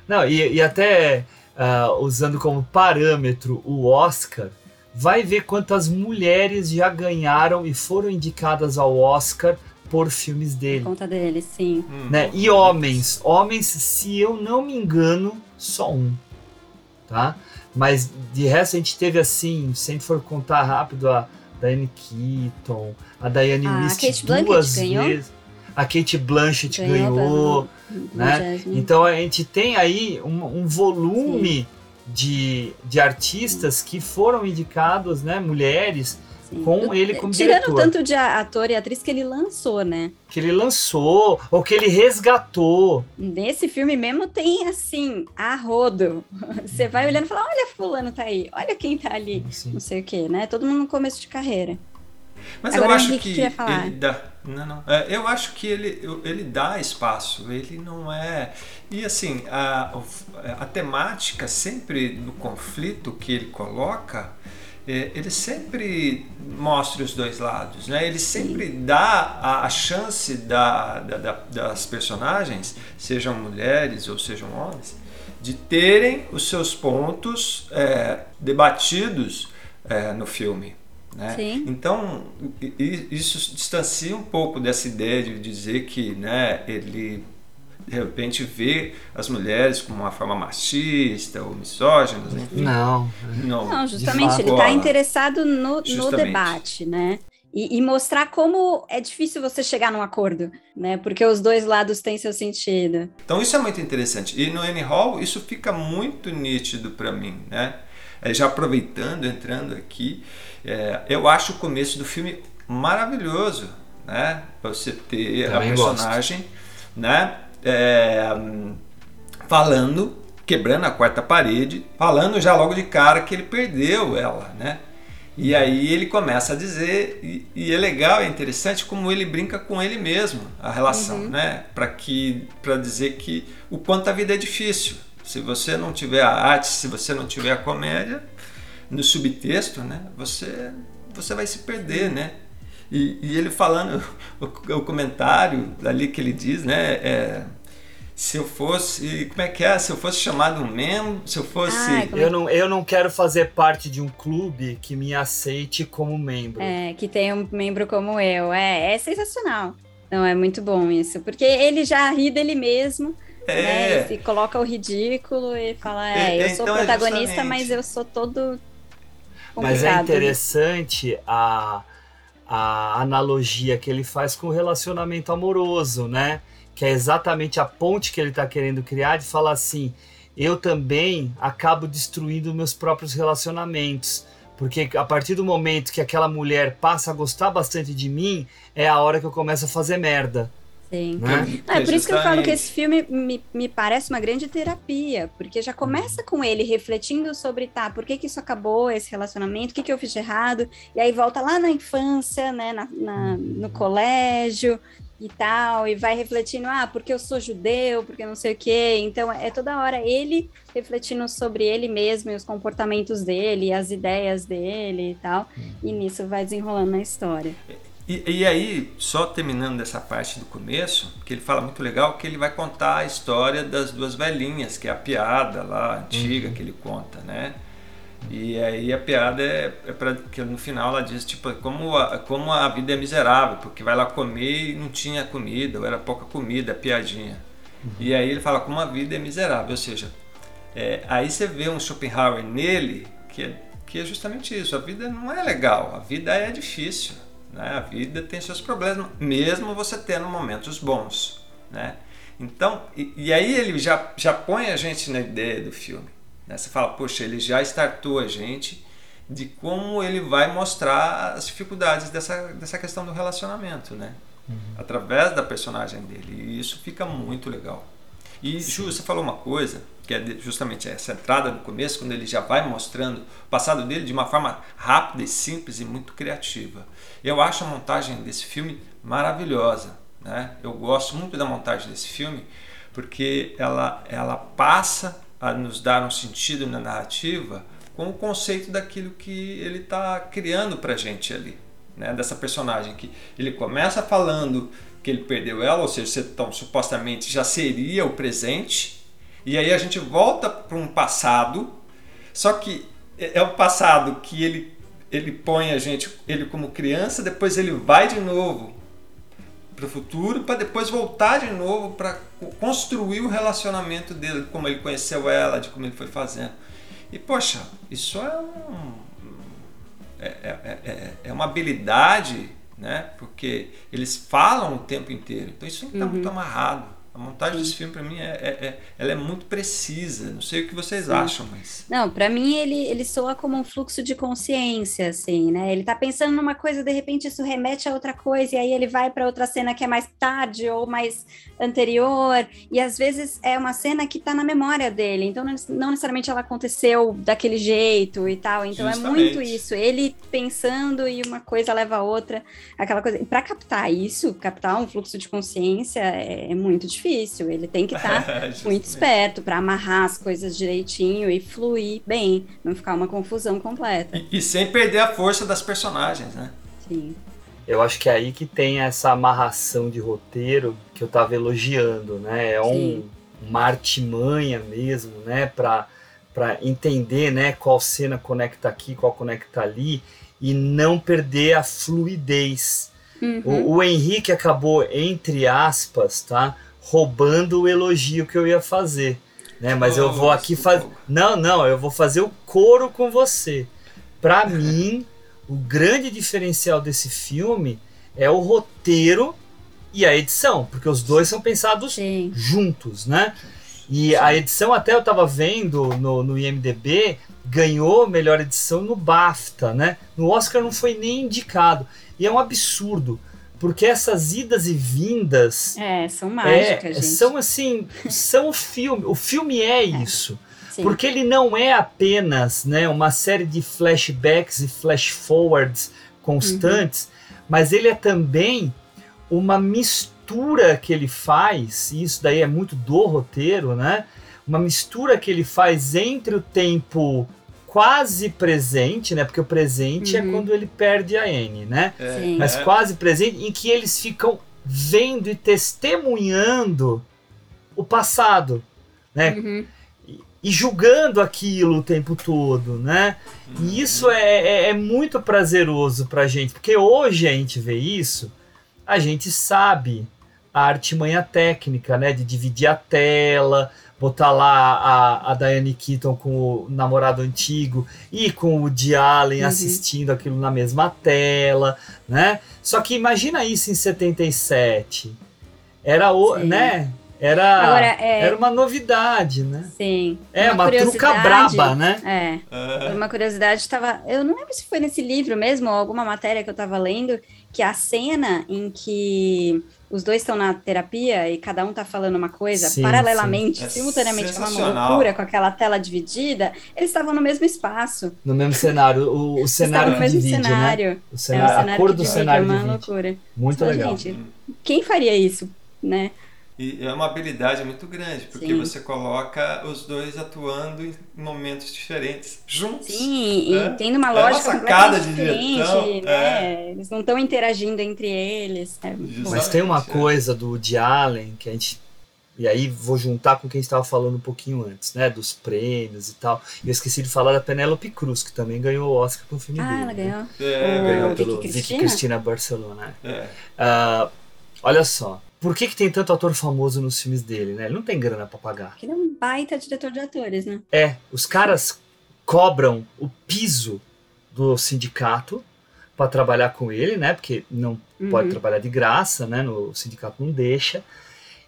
Não, e, e até ah, usando como parâmetro o Oscar, vai ver quantas mulheres já ganharam e foram indicadas ao Oscar por filmes
Por
dele.
conta dele, sim.
Hum.
Né? E homens, homens, se eu não me engano, só um, tá? Mas de resto a gente teve assim, se a gente for contar rápido, a Diane Keaton, a Diane
A
Wist
Kate Blanchett
duas
ganhou?
vezes, a Kate Blanchett
Ganhou
ganhou, né?
Jasmine.
Então a gente tem aí um, um volume de, de artistas que foram indicados, né, mulheres,
Sim.
com ele como
Tirando
diretor.
tanto de ator e atriz que ele lançou, né?
que ele lançou ou que ele resgatou.
Nesse filme mesmo tem assim, a rodo. Você vai olhando e fala: olha, fulano tá aí, olha quem tá ali.
Assim.
Não sei o quê, né? Todo mundo no começo de carreira.
Mas
Agora,
eu acho que ele dá. Não, não. É, eu acho que ele, ele dá espaço. Ele não é. E assim, a, a temática sempre do conflito que ele coloca, é, ele sempre mostra os dois lados, né? Ele sempre dá a, a chance da, da- da- das personagens, sejam mulheres ou sejam homens, de terem os seus pontos é, debatidos é, no filme. Né?
Sim.
Então, isso distancia um pouco dessa ideia de dizer que né, ele de repente vê as mulheres como uma forma machista ou misóginas, enfim.
Não.
Não,
Não, justamente, ele tá
Agora,
interessado no, no debate, né? E, e mostrar como é difícil você chegar num acordo, né? Porque os dois lados têm seu sentido.
Então isso é muito interessante. E no Annie Hall isso fica muito nítido para mim, né? É, já aproveitando, entrando aqui, é, eu acho o começo do filme maravilhoso, né? Pra você ter a
Também
personagem, né? É, falando, quebrando a quarta parede, falando já logo de cara que ele perdeu ela, né? E aí ele começa a dizer, e, e é legal, é interessante como ele brinca com ele mesmo, a relação, né? Para que para dizer que o quanto a vida é difícil. Se você não tiver a arte, se você não tiver a comédia no subtexto, né? Você você vai se perder, né? E, e ele falando o, o comentário ali que ele diz, né? É, se eu fosse, como é que é? Se eu fosse chamado um membro, se eu fosse
Ai, como é
Eu não, eu não quero fazer parte de um clube que me aceite como membro.
É, que tem um membro como eu. É, é sensacional. Não, é muito bom isso. Porque ele já ri dele mesmo,
É.
né? E se coloca o ridículo e fala,
É,
é, eu
é,
sou
então é
protagonista,
justamente.
mas eu sou todo
Mas é
complicado.
interessante a, a analogia que ele faz com o relacionamento amoroso, né? Que é exatamente a ponte que ele está querendo criar de falar assim: eu também acabo destruindo meus próprios relacionamentos. Porque a partir do momento que aquela mulher passa a gostar bastante de mim, é a hora que eu começo a fazer merda.
Sim.
Né?
Ah, é por isso que eu falo que esse filme me, me parece uma grande terapia, porque já começa com ele refletindo sobre, tá, por que que isso acabou, esse relacionamento, o que que eu fiz de errado, e aí volta lá na infância, né, na, na- no colégio e tal, e vai refletindo, ah, porque eu sou judeu, porque não sei o quê, então é toda hora ele refletindo sobre ele mesmo e os comportamentos dele, as ideias dele e tal, e nisso vai desenrolando na história.
E, e aí, só terminando dessa parte do começo, que ele fala muito legal, que ele vai contar a história das duas velhinhas, que é a piada lá antiga que ele conta, né? E aí a piada é, é para que no final ela diz tipo como a, como a vida é miserável, porque vai lá comer e não tinha comida, ou era pouca comida, a piadinha. E aí ele fala como a vida é miserável, ou seja, é, aí você vê um Schopenhauer nele que é que é justamente isso. A vida não é legal, a vida é difícil. Né? A vida tem seus problemas, mesmo você tendo momentos bons. Né? Então, e, e aí ele já, já põe a gente na ideia do filme. Né? Você fala, poxa, ele já startou a gente de como ele vai mostrar as dificuldades dessa, dessa questão do relacionamento, né? Uhum. Através da personagem dele. E isso fica muito legal. E Ju, você falou uma coisa, que é justamente essa entrada no começo, quando ele já vai mostrando o passado dele de uma forma rápida e simples e muito criativa. Eu acho a montagem desse filme maravilhosa. Né? Eu gosto muito da montagem desse filme porque ela, ela passa a nos dar um sentido na narrativa com o conceito daquilo que ele está criando para gente ali, né? dessa personagem que ele começa falando que ele perdeu ela, ou seja, então, supostamente já seria o presente, e aí a gente volta para um passado, só que é o passado que ele ele põe a gente ele como criança, depois ele vai de novo para o futuro, para depois voltar de novo para construir o relacionamento dele, como ele conheceu ela, de como ele foi fazendo. E poxa, isso é um é, é, é, é uma habilidade, né? Porque eles falam o tempo inteiro. Então isso estar uhum. muito amarrado. A montagem Sim. desse filme, para mim, é, é, é, ela é muito precisa. Não sei o que vocês Sim. acham, mas...
Não, para mim, ele, ele soa como um fluxo de consciência, assim, né? Ele tá pensando numa coisa, de repente isso remete a outra coisa, e aí ele vai para outra cena que é mais tarde ou mais anterior, e às vezes é uma cena que tá na memória dele, então não necessariamente ela aconteceu daquele jeito e tal. Então Justamente. é muito isso, ele pensando e uma coisa leva a outra, aquela coisa. Para captar isso, captar um fluxo de consciência é, é muito difícil difícil. Ele tem que estar tá muito esperto para amarrar as coisas direitinho e fluir bem, não ficar uma confusão completa.
E, e sem perder a força das personagens, né?
Sim.
Eu acho que é aí que tem essa amarração de roteiro que eu tava elogiando, né? É um, uma artimanha mesmo, né? Para para entender, né? Qual cena conecta aqui, qual conecta ali e não perder a fluidez. Uhum. O, o Henrique acabou entre aspas, tá? Roubando o elogio que eu ia fazer. Né? Mas oh, eu vou aqui fazer. Não, não, eu vou fazer o coro com você. Para mim, o grande diferencial desse filme é o roteiro e a edição, porque os dois são pensados Sim. juntos, né? E Sim. a edição, até eu tava vendo no, no IMDB, ganhou melhor edição no BAFTA, né? No Oscar não foi nem indicado. E é um absurdo. Porque essas idas e vindas.
É, são mágicas, é, gente.
São assim. São o filme. O filme é, é. isso. Sim. Porque ele não é apenas né, uma série de flashbacks e flash forwards constantes, uhum. mas ele é também uma mistura que ele faz, e isso daí é muito do roteiro, né? Uma mistura que ele faz entre o tempo quase presente, né? Porque o presente é uhum. é quando ele perde a N, né? É. Mas quase presente em que eles ficam vendo e testemunhando o passado, né? Uhum. E, e julgando aquilo o tempo todo, né? Uhum. E isso é, é, é muito prazeroso pra gente, porque hoje a gente vê isso, a gente sabe a artimanha técnica, né? De dividir a tela, botar lá a, a Diane Keaton com o namorado antigo e com o Woody Allen uhum. assistindo aquilo na mesma tela, né? Só que imagina isso em 77. Era o, Sim. né? Era, Agora, é... era uma novidade, né?
Sim.
É, uma, uma truca braba, né?
É. Uma curiosidade estava. Eu não lembro se foi nesse livro mesmo, ou alguma matéria que eu estava lendo, que a cena em que os dois estão na terapia e cada um tá falando uma coisa sim, paralelamente, sim. É simultaneamente, é uma loucura com aquela tela dividida, eles estavam no mesmo espaço.
No mesmo cenário, o, o cenário no mesmo divide, cenário. Né? O cenário, é, o cenário a cor do cenário é uma divide. loucura. Muito então, legal. Gente,
quem faria isso, né?
E é uma habilidade muito grande, porque Sim. você coloca os dois atuando em momentos diferentes, juntos.
Sim, né? e tendo uma é lógica
uma completamente
diferente, direção, né? É. Eles não estão interagindo entre eles. É
Mas tem uma coisa do de Allen que a gente e aí vou juntar com quem estava falando um pouquinho antes, né? Dos prêmios e tal. E eu esqueci de falar da Penélope Cruz, que também ganhou o Oscar com o filme
ah,
dele.
Ah, ela ganhou.
Né? É, ganhou pelo Vicky Cristina Barcelona. É. Uh, olha só, por que, que tem tanto ator famoso nos filmes dele, né? Ele não tem grana pra pagar.
Porque ele é um baita diretor de atores, né?
É, os caras cobram o piso do sindicato para trabalhar com ele, né? Porque não pode
Uhum.
trabalhar de graça, né? No o sindicato não deixa.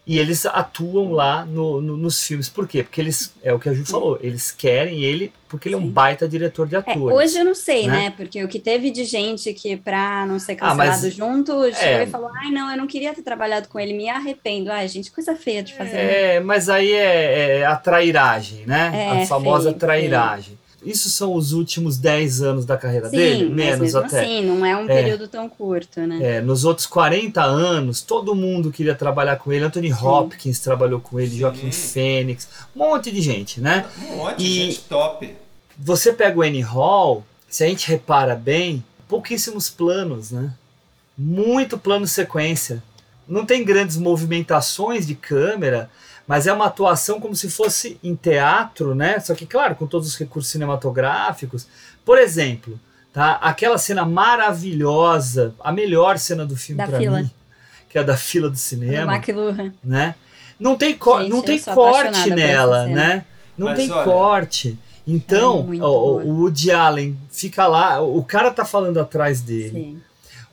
E eles atuam lá no- no- nos filmes. Por quê? Porque eles, é o que a Ju falou, eles querem ele porque ele é um
Sim.
baita diretor de
É,
atores.
hoje eu não sei,
né?
né? Porque o que teve de gente que, pra não ser
Ah, mas-
cancelado junto, chegou
é.
e falou: ai, não, eu não queria ter trabalhado com ele, me arrependo. Ai, gente, coisa feia de fazer. né?
É, mas aí é, é a trairagem, né?
É,
a famosa
feio,
trairagem. Isso são os últimos 10 anos da carreira
Sim,
dele?
mas
Menos
mesmo
até.
assim, não é um
É.
período tão curto, né?
É, nos outros 40 anos, todo mundo queria trabalhar com ele. Anthony Hopkins trabalhou com ele, Joaquim Fênix, um monte de gente, né?
Um monte de
E-
gente top.
Você pega o Annie Hall, se a gente repara bem, pouquíssimos planos, né? Muito plano sequência. Não tem grandes movimentações de câmera, mas é uma atuação como se fosse em teatro, né? Só que, claro, com todos os recursos cinematográficos. Por exemplo, tá? aquela cena maravilhosa, a melhor cena do filme para mim, que é a da fila do
Do
cinema
McLuhan.
né? Não tem, co
Gente,
não tem corte nela, né? Não
Mas
tem
olha-
corte. Então,
É
o, o Woody Allen fica lá, o cara tá falando atrás dele.
Sim.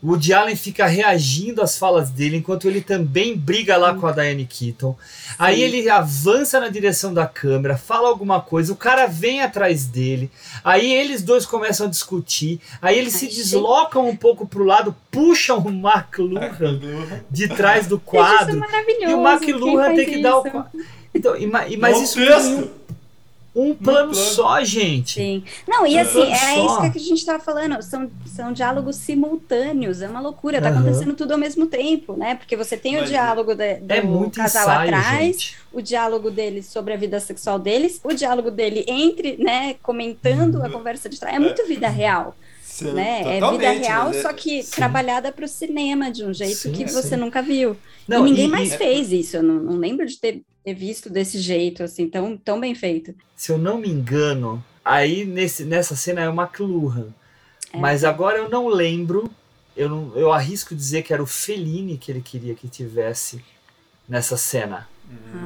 O Woody Allen fica reagindo às falas dele, enquanto ele também briga lá com a Diane Keaton. Aí ele avança na direção da câmera, fala alguma coisa, o cara vem atrás dele. Aí eles dois começam a discutir. Aí eles se deslocam um pouco pro lado, puxam o McLuhan de trás do quadro.
Isso é maravilhoso.
E o McLuhan tem que dar o.
isso?
Então, e ma- mas
Dá um
isso
texto.
Um, um plano
plano.
só, gente.
Sim. Não, e assim, é
Só.
isso que a gente tava falando, são, são diálogos simultâneos, é uma loucura, tá
Aham.
acontecendo tudo ao mesmo tempo, né? Porque você tem o
Mas
diálogo de- do
É muito
casal
ensaio,
atrás,
gente.
o diálogo deles sobre a vida sexual deles, o diálogo dele entre, né, comentando
Uhum.
a conversa de trás. É muito vida real,
Sim,
né? É vida real,
mas é-
só que
Sim.
trabalhada para o cinema de um jeito
Sim,
que
sim.
você nunca viu.
Não,
e ninguém
e-
mais
e-
fez isso. Eu não, não lembro de ter, ter visto desse jeito, assim, tão, tão bem feito.
Se eu não me engano, aí nesse, nessa cena é o McLuhan.
É.
Mas agora eu não lembro. Eu, não, eu arrisco dizer que era o Fellini que ele queria que tivesse nessa cena.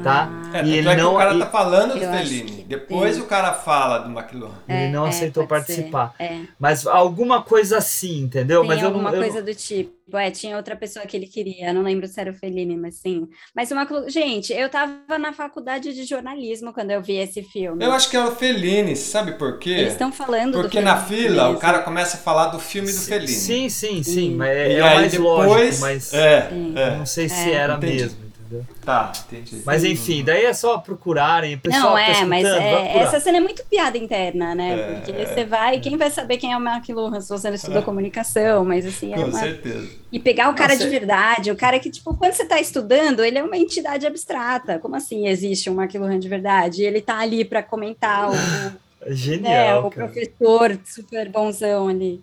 Tá?
É,
e ele
é
não,
o cara
e-
tá falando do
Eu
Fellini. Depois
tem.
o cara fala do McLuhan.
ele
É,
não
é,
aceitou participar.
É.
Mas alguma coisa assim, entendeu?
Tem
mas eu
alguma
eu
coisa
não-
do tipo. É, tinha outra pessoa que ele queria, eu não lembro se era o Fellini, mas sim. Mas uma. clu- Gente, eu tava na faculdade de jornalismo quando eu vi esse filme.
Eu acho que era o Fellini, sabe por quê?
Eles estão falando do
Porque na fila
mesmo.
o cara começa a falar do filme do Fellini.
Sim, sim, sim.
Sim.
Mas é,
E
é o
aí
mais
depois.
lógico, mas
É, é.
não sei se
É.
era
Entendi.
mesmo, entendeu?
Tá, entendi.
Mas enfim, daí é só procurarem. O pessoal
Não,
que tá
é, mas
escutando, vai
é, essa cena é muito piada interna, né?
É,
Porque
é.
você vai, quem vai saber quem é o Mark se você não estudou comunicação, mas assim, é
Com
uma...
certeza.
E pegar o cara de verdade, o cara que, tipo, quando você tá estudando, ele é uma entidade abstrata. Como assim existe um McLuhan de verdade? E ele tá ali para comentar o,
É
né,
genial,
o
cara.
professor super bonzão ali.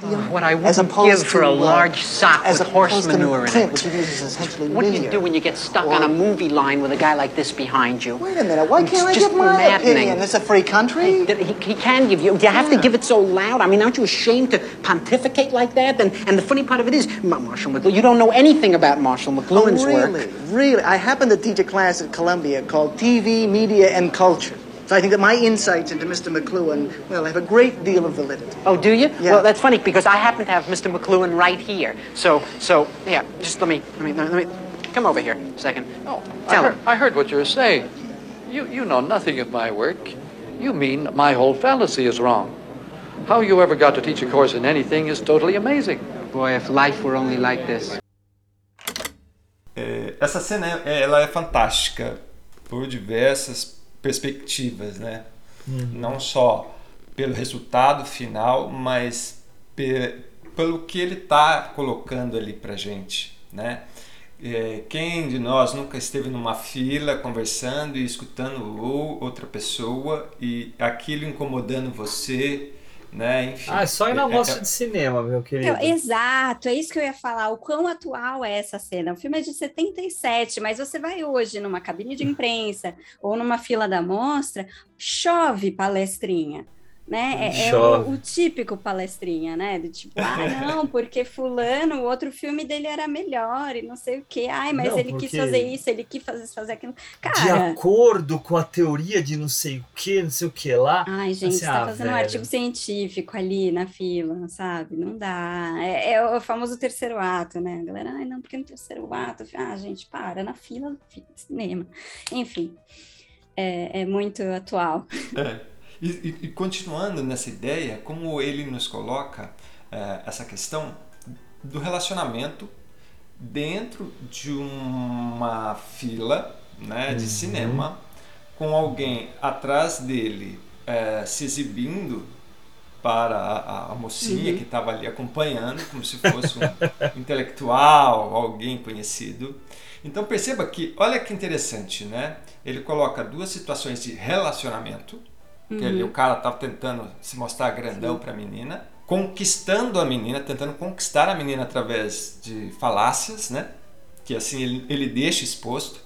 What I wouldn't give for a
uh,
large sock
as
with horse manure in it.
which he essentially
What do you do when you get stuck on a movie line with a guy like this behind you?
Wait a minute, why can't I
just
give my
maddening.
opinion? It's a free country.
He, he can give you. Do you have to give it so loud? I mean, aren't you ashamed to pontificate like that? And, and the funny part of it is, Marshall McLuhan, you don't know anything about Marshall McLuhan's
oh, really?
work.
Really? I happen to teach a class at Columbia called TV, Media, and Culture. So I think that my insights into Mr. McLuhan, well, have a great deal of validity.
Oh, do you?
Yeah.
Well, that's funny because I happen to have Mr. McLuhan right here. So, so yeah. Just let me, let me, let me. Come over here a second.
Oh, I
Tell
heard,
him.
I heard what you were saying. You, you know nothing of my work. You mean my whole fallacy is wrong. How you ever got to teach a course in anything is totally amazing.
Boy, if life were only like this.
Eh, essa cena eh, ela é fantástica por diversas perspectivas, né? Não só pelo resultado final, mas pe- pelo que ele está colocando ali pra gente, né? É, quem de nós nunca esteve numa fila conversando e escutando ou- outra pessoa e aquilo incomodando você, né? Enfim.
Ah, é só ir na
É-
mostra
é-
de cinema, meu querido.
Então, exato, é isso que eu ia falar. O quão atual é essa cena? O filme é de 77, mas você vai hoje numa cabine de imprensa ou numa fila da mostra, chove palestrinha. Né? É, é
Chove.
o, o típico palestrinha, né? Do tipo, ah, não, porque fulano, o outro filme dele era melhor e não sei o quê. Ai, mas
Não,
ele
porque-
quis fazer isso, ele quis fazer, fazer aquilo.
De
Cara,
acordo com a teoria de não sei o que, não sei o que lá.
ai, gente,
assim,
você tá
ah,
fazendo um
velho.
artigo científico ali na fila, sabe? Não dá. É, é o famoso terceiro ato, né? A galera, ai, não, porque no terceiro ato, ah, gente, para, na fila do cinema. Enfim, é, é muito atual.
É. E, e- e continuando nessa ideia, como ele nos coloca é, essa questão do relacionamento dentro de uma fila né, de
Uhum.
cinema, com alguém atrás dele é, se exibindo para a, a mocinha
Uhum.
que estava ali acompanhando, como se fosse um intelectual, alguém conhecido. Então perceba que, olha que interessante, né? Ele coloca duas situações de relacionamento,
Uhum.
ali o cara estava tentando se mostrar grandão para a menina, conquistando a menina, tentando conquistar a menina através de falácias, né? Que assim ele, ele deixa exposto.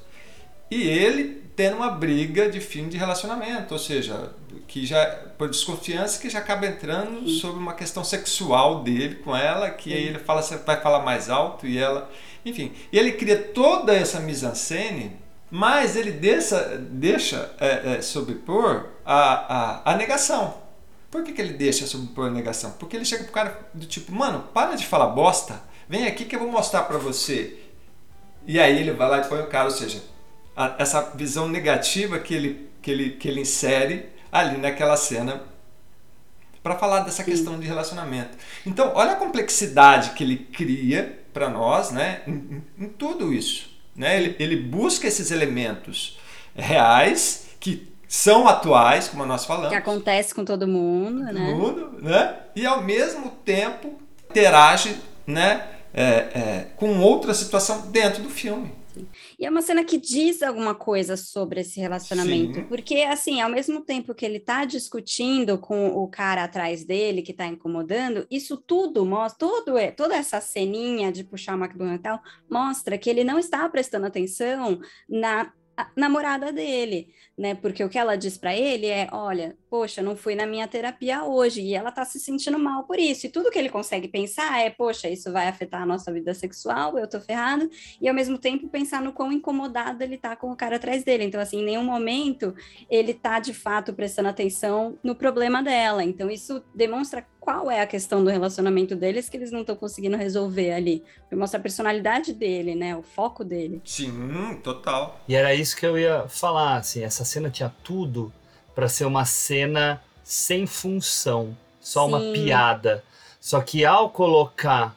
E ele tendo uma briga de fim de relacionamento, ou seja, que já por desconfiança que já acaba entrando sobre uma questão sexual dele com ela, que aí ele fala vai falar mais alto e ela, enfim, e ele cria toda essa mise-en-scène, mas ele deixa, deixa é, é, sobrepor a, a, a negação. Por que, que ele deixa sobrepor a negação? Porque ele chega pro cara do tipo, mano, para de falar bosta, vem aqui que eu vou mostrar pra você. E aí ele vai lá e põe o cara, ou seja, a- essa visão negativa que ele, que ele, que ele insere ali naquela cena para falar dessa questão de relacionamento. Então, olha a complexidade que ele cria para nós, né, em- em tudo isso. Né? Ele, ele busca esses elementos reais que são atuais, como nós falamos
Que acontece com todo mundo, né?
mundo, né? E ao mesmo tempo interage, né, é, é, com outra situação dentro do filme.
E é uma cena que diz alguma coisa sobre esse relacionamento,
Sim.
porque assim, ao mesmo tempo que ele tá discutindo com o cara atrás dele que tá incomodando, isso tudo mostra, todo, é- toda essa ceninha de puxar o McDonald's e tal, mostra que ele não está prestando atenção na namorada dele, né? Porque o que ela diz para ele é, olha, poxa, não fui na minha terapia hoje e ela tá se sentindo mal por isso. E tudo que ele consegue pensar é, poxa, isso vai afetar a nossa vida sexual, eu tô ferrado e ao mesmo tempo pensar no quão incomodado ele tá com o cara atrás dele. Então, assim, em nenhum momento ele tá de fato prestando atenção no problema dela. Então, isso demonstra qual é a questão do relacionamento deles que eles não estão conseguindo resolver ali. Mostra a personalidade dele, né? O foco dele.
Sim, total.
E era isso que eu ia falar, assim, essa cena tinha tudo para ser uma cena sem função, só uma
Sim.
piada. Só que ao colocar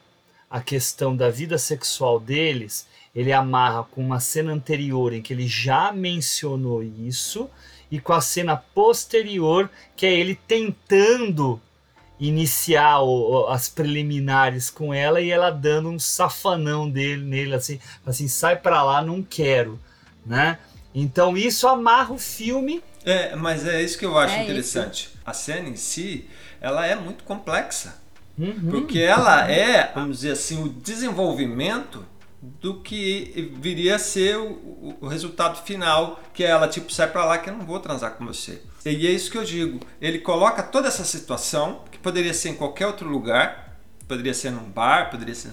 a questão da vida sexual deles, ele amarra com uma cena anterior em que ele já mencionou isso e com a cena posterior que é ele tentando iniciar o- as preliminares com ela e ela dando um safanão dele nele assim, assim sai pra lá, não quero, né? Então isso amarra o filme.
É, mas é isso que eu acho
É
interessante. A cena em si, ela é muito complexa.
Uhum.
Porque ela é, vamos dizer assim, o desenvolvimento do que viria a ser o, o- resultado final, que é ela tipo sai pra lá que eu não vou transar com você. E é isso que eu digo. Ele coloca toda essa situação que poderia ser em qualquer outro lugar, poderia ser num bar, poderia ser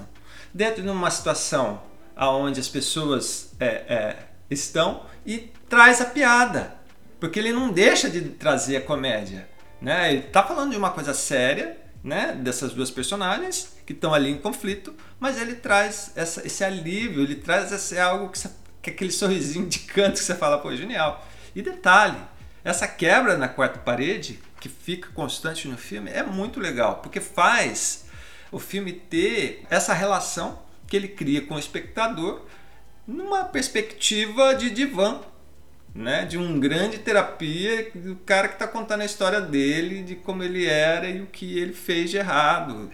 dentro de uma situação aonde as pessoas é, é, estão e traz a piada, porque ele não deixa de trazer a comédia, né? Ele tá falando de uma coisa séria, né? Dessas duas personagens que estão ali em conflito, mas ele traz essa- esse alívio, ele traz esse algo que, você- que é aquele sorrisinho de canto que você fala, pô, genial. E detalhe, essa quebra na quarta parede que fica constante no filme é muito legal, porque faz o filme ter essa relação que ele cria com o espectador numa perspectiva de divã, né? De um grande terapia do cara que está contando a história dele, de como ele era e o que ele fez de errado.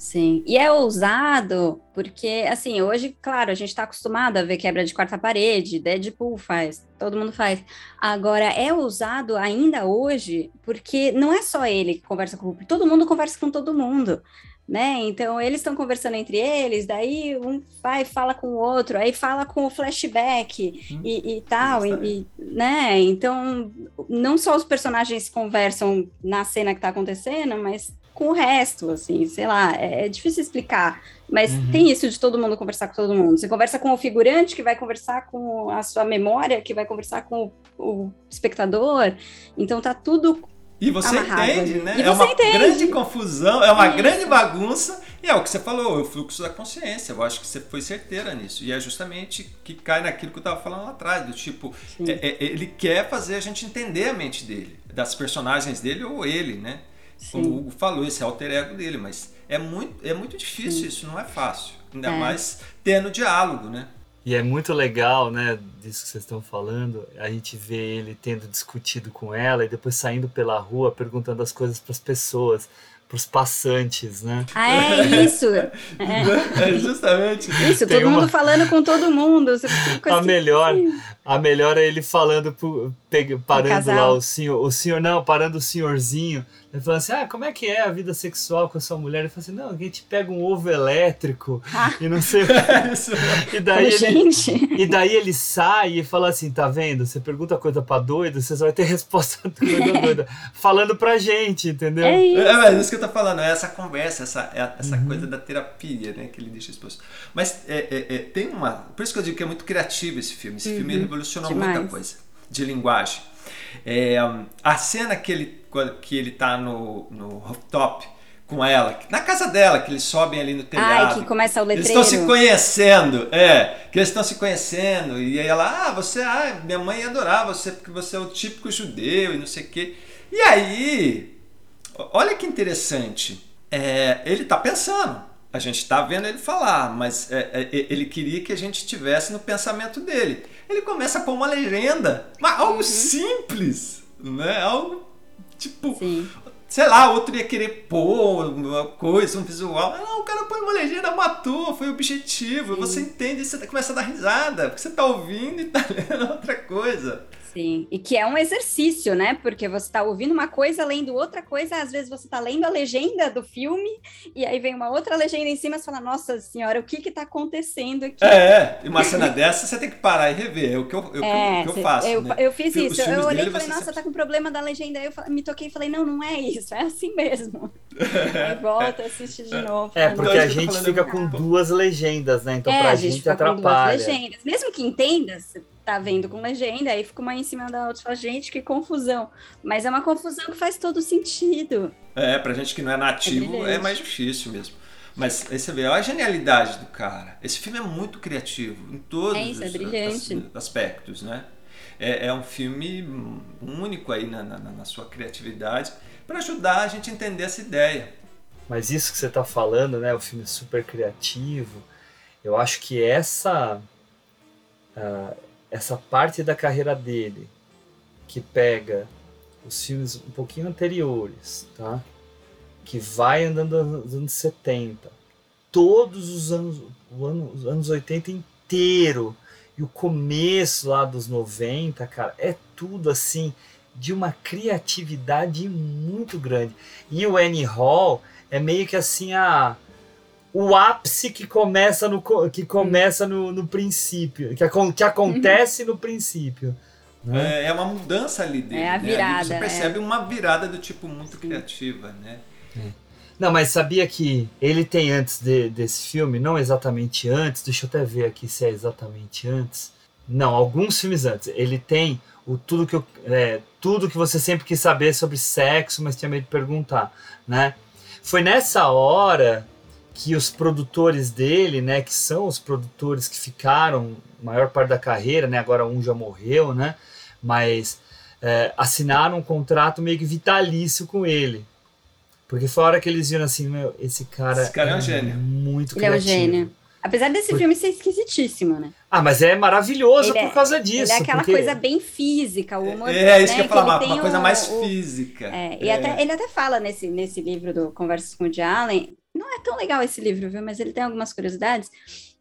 Sim, e é ousado, porque, assim, hoje, claro, a gente está acostumado a ver quebra de quarta parede, Deadpool faz, todo mundo faz. Agora, é ousado ainda hoje, porque não é só ele que conversa com o todo mundo conversa com todo mundo. Né? Então eles estão conversando entre eles, daí um vai fala com o outro, aí fala com o flashback hum, e, e, tal, e, e, né? Então não só os personagens conversam na cena que está acontecendo, mas com o resto, assim, sei lá, é, é difícil explicar, mas uhum. tem isso de todo mundo conversar com todo mundo. Você conversa com o figurante, que vai conversar com a sua memória, que vai conversar com o, o espectador, então tá tudo
e você
amarrado.
entende, né?
E
é uma
entende.
grande confusão, é uma
Isso.
grande bagunça, e é o que você falou, é o fluxo da consciência. Eu acho que você foi certeira nisso. E é justamente que cai naquilo que eu estava falando lá atrás, do tipo, é- é- ele quer fazer a gente entender a mente dele, das personagens dele ou ele, né? Como o Hugo falou, esse é o alter ego dele, mas é muito, é muito difícil isso, não é fácil. Ainda
É.
mais tendo diálogo, né?
E é muito legal, né, disso que vocês estão falando, a gente vê ele tendo discutido com ela e depois saindo pela rua perguntando as coisas para as pessoas, para os passantes, né?
Ah, é isso. É.
É justamente.
Isso,
Tem
todo
uma-
mundo falando com todo mundo. Você fica
A
assim,
melhor, a melhor é ele falando, pro, pega- parando lá o senhor, o senhor não, parando o senhorzinho, ele falando assim, ah, como é que é a vida sexual com a sua mulher? Ele fala assim, não, a gente pega um ovo elétrico e não sei o que. E daí,
Fala,
ele,
gente.
e daí ele sai e fala assim, tá vendo? Você pergunta coisa pra doido, você só vai ter resposta de coisa doida. Falando pra gente, entendeu?
É, mas isso que eu tô falando, é essa conversa, essa, é essa
Uhum.
coisa da terapia, né, que ele deixa exposto. Mas é, é, é, tem uma. Por isso que eu digo que é muito criativo esse filme. Esse filme
Uhum.
Revolucionou
Demais.
muita coisa de linguagem. É, a cena que ele, que ele tá no, no rooftop com ela, na casa dela, que eles sobem ali no telhado.
Ai, que começa o
Eles
letreiro.
estão se conhecendo, é, que eles estão se conhecendo, e aí ela, ah, você, ah, minha mãe ia adorar você, porque você é o típico judeu e não sei o quê. E aí, olha que interessante, é, ele tá pensando, a gente tá vendo ele falar, mas é, é, ele queria que a gente estivesse no pensamento dele. Ele começa a pôr uma legenda, mas algo
Uhum.
simples, né? Algo tipo, sei lá, outro ia querer pôr uma coisa, um visual. Mas Não, o cara põe uma legenda, matou, foi o objetivo. Você entende, você começa a dar risada, porque você tá ouvindo e tá lendo outra coisa.
Sim, e que é um exercício, né? Porque você está ouvindo uma coisa, lendo outra coisa, às vezes você está lendo a legenda do filme, e aí vem uma outra legenda em cima e você fala, nossa senhora, o que que tá acontecendo aqui?
É, e uma cena dessa você tem que parar e rever. É o que eu, eu,
É,
que eu faço.
eu,
né?
eu fiz isso. Eu olhei e falei, nossa, tá com problema da legenda. Aí eu me toquei e falei, não, não é isso, é assim mesmo. aí volta, assiste de novo.
É, porque
"Não,
a gente fica com duas legendas, né? Então
é,
pra
a
gente,
fica com duas
atrapalha.
legendas. Mesmo que entenda, tá vendo com legenda, aí fica uma em cima da outra, fala, gente, que confusão. Mas é uma confusão que faz todo sentido.
É, pra gente que não é nativo é,
brilhante.
mais difícil mesmo. Mas aí você vê, olha a genialidade do cara. Esse filme é muito criativo em todos
É isso, é
os
brilhante.
as- aspectos, né? É, é um filme único aí na, na- na sua criatividade para ajudar a gente a entender essa ideia.
Mas isso que você tá falando, né? O filme é super criativo. Eu acho que essa ah, essa parte da carreira dele que pega os filmes um pouquinho anteriores, tá? Que vai andando nos anos 70, todos os anos, ano, os anos 80 inteiro e o começo lá dos 90, cara, é tudo assim de uma criatividade muito grande. E o Annie Hall é meio que assim a o ápice que começa no que começa no, no princípio, que, que acontece no princípio. né?
É, é uma mudança ali dele.
É a
né?
Virada,
Você
é.
percebe uma virada do tipo muito criativa, né?
Não, mas sabia que ele tem antes de- desse filme, não exatamente antes, deixa eu até ver aqui se é exatamente antes. Não, alguns filmes antes. Ele tem o tudo que eu, é, tudo que você sempre quis saber sobre sexo, mas tinha medo de perguntar, né? Foi nessa hora que os produtores dele, né, que são os produtores que ficaram a maior parte da carreira, né, agora um já morreu, né, mas é, assinaram um contrato meio que vitalício com ele. Porque foi a hora que eles viram assim, meu, esse cara,
Esse cara é um gênio.
muito
Ele é um
criativo.
gênio. Apesar desse
Por-
filme ser esquisitíssimo, né?
Ah, mas é maravilhoso
Ele
por
é-
causa disso.
Ele é aquela
porque-
coisa bem física, o humor.
É, isso
né,
que eu ia falar,
ele
uma,
tem
uma coisa
o-
mais
o-
física.
É, e
É.
até, ele até fala nesse, nesse livro do Conversas com o Woody Allen, não é tão legal esse livro, viu? Mas ele tem algumas curiosidades,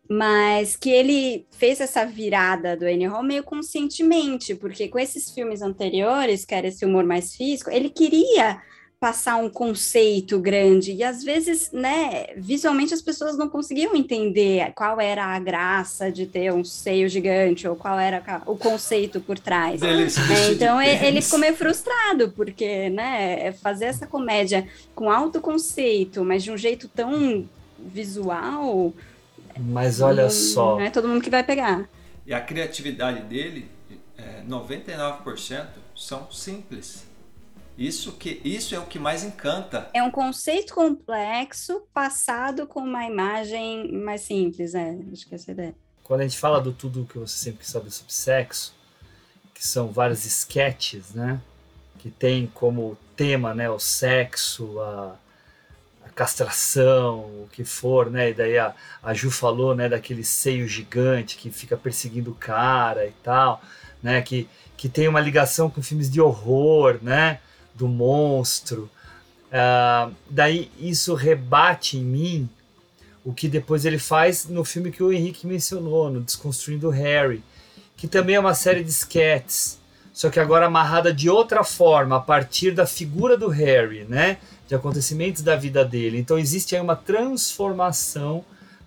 mas que ele fez essa virada do Annie Hall meio conscientemente, porque com esses filmes anteriores, que era esse humor mais físico, ele queria passar um conceito grande e às vezes, né, visualmente as pessoas não conseguiam entender qual era a graça de ter um seio gigante ou qual era o conceito por trás. Né? Então ele
pênis.
ficou meio frustrado porque, né, fazer essa comédia com alto conceito, mas de um jeito tão visual,
Mas olha
não-
só.
não é todo mundo que vai pegar.
E a criatividade dele, é, 99% são simples. Isso, que, isso é o que mais encanta.
É um conceito complexo passado com uma imagem mais simples, é, acho que essa é a ideia.
Quando a gente fala do tudo que você sempre quis saber sobre sexo, que são vários sketches, né? Que tem como tema, né, o sexo, a, a castração, o que for, né? E daí a, a Ju falou, né, daquele seio gigante que fica perseguindo o cara e tal, né? Que, que tem uma ligação com filmes de horror, né? Do monstro. Ah, daí isso rebate em mim o que depois ele faz no filme que o Henrique mencionou, no Desconstruindo Harry, que também é uma série de sketches, só que agora amarrada de outra forma, a partir da figura do Harry, né? De acontecimentos da vida dele. Então existe aí uma transformação